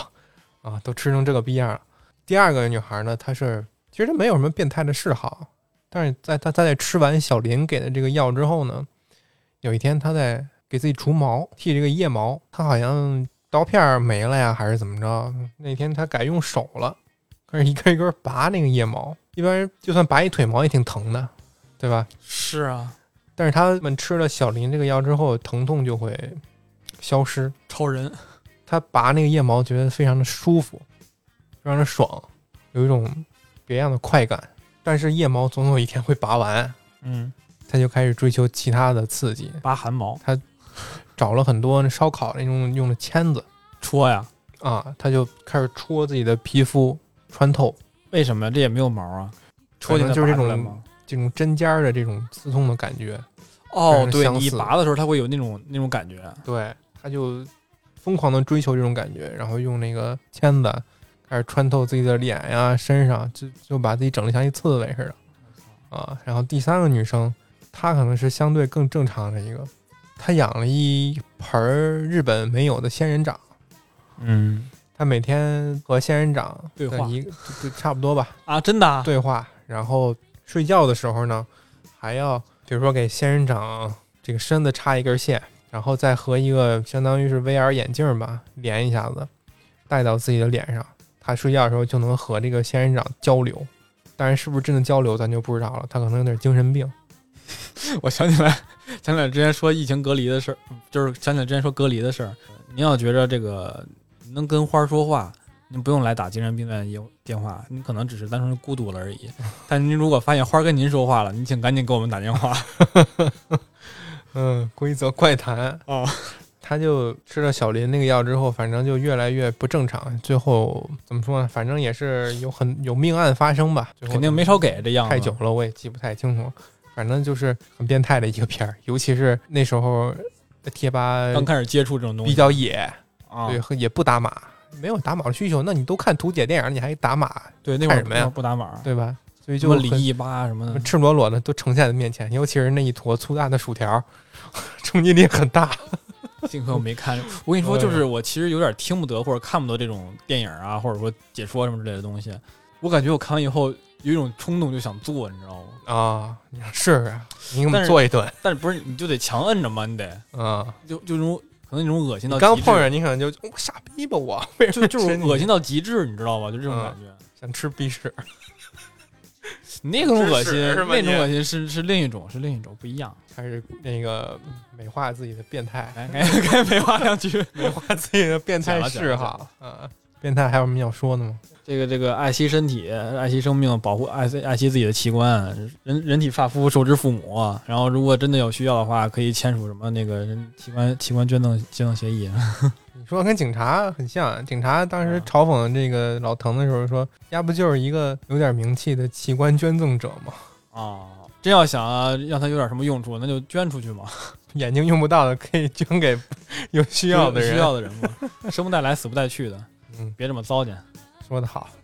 啊，都吃成这个逼样了。第二个女孩呢，她是其实她没有什么变态的嗜好，但是在她她在吃完小林给的这个药之后呢，有一天她在给自己除毛，剃这个腋毛，她好像刀片儿没了呀，还是怎么着？那天她改用手了，开始一根一根拔那个腋毛，一般人就算拔一腿毛也挺疼的，对吧？是啊，但是他们吃了小林这个药之后，疼痛就会消失。超人他拔那个腋毛，觉得非常的舒服，非常的爽，有一种别样的快感。但是腋毛总有一天会拔完，嗯，他就开始追求其他的刺激，拔汗毛他找了很多那烧烤那种用的签子戳呀？啊，他就开始戳自己的皮肤，穿透为什么？这也没有毛啊？戳进来就是这种？这种针尖儿的这种刺痛的感觉。哦，对你一拔的时候，它会有那种那种感觉。对，他就疯狂的追求这种感觉，然后用那个签子开始穿透自己的脸呀、身上，就就把自己整的像一刺猬似的啊。然后第三个女生，她可能是相对更正常的一个，她养了一盆儿日本没有的仙人掌，嗯她每天和仙人掌对话就就差不多吧啊，真的啊？对话，然后睡觉的时候呢，还要比如说给仙人掌这个身子插一根线，然后再和一个相当于是 VR 眼镜吧连一下子，戴到自己的脸上，他睡觉的时候就能和这个仙人掌交流。但是，是不是真的交流，咱就不知道了。他可能有点精神病。我想起来，想起来之前说疫情隔离的事儿，就是想起来之前说隔离的事儿。您要觉着这个能跟花儿说话，您不用来打精神病院有电话，你可能只是单纯孤独了而已。但您如果发现花跟您说话了，您请赶紧给我们打电话。嗯，规则怪谈哦，他就吃了小林那个药之后，反正就越来越不正常。最后怎么说呢？反正也是有很有命案发生吧。最后肯定没少给这样。太久了，我也记不太清楚。反正就是很变态的一个片儿，尤其是那时候贴吧刚开始接触这种东西比较野，啊，也不打码，没有打码的需求。那你都看图解电影，你还打码，对，那会儿看什么呀不打码，对吧？所以就很李毅吧什么的，赤裸裸的都呈现在面前，尤其是那一坨粗大的薯条，冲击力很大。幸亏我没看。我跟你说，就是我其实有点听不得或者看不得这种电影啊，或者说解说什么之类的东西。我感觉我看完以后有一种冲动就想做，你知道吗？啊，你说是啊，你给我们做一顿但是不是你就得强摁着吗？你得啊！就就那种可能那种恶心到刚极致碰上，你可能就我傻逼吧我，为什么就就是恶心到极致，你知道吗？就这种嗯感觉。想吃鼻屎。那种恶心，那种恶心是是另一种，是另一种不一样。开始那个美化自己的变态，来，该该美化两句。美化自己的变态嗜好嗯！变态还有什么要说的吗？这个这个爱惜身体，爱惜生命，保护爱惜爱惜自己的器官，人人体发肤受之父母。然后如果真的有需要的话，可以签署什么那个人器官器官捐赠捐赠协议。你说跟警察很像，警察当时嘲讽这个老滕的时候说：“丫不就是一个有点名气的器官捐赠者吗？啊，真要想啊，让他有点什么用处，那就捐出去嘛。眼睛用不到的可以捐给有需要的人。需要的人嘛，生不带来，死不带去的。嗯，别这么糟践。说得好。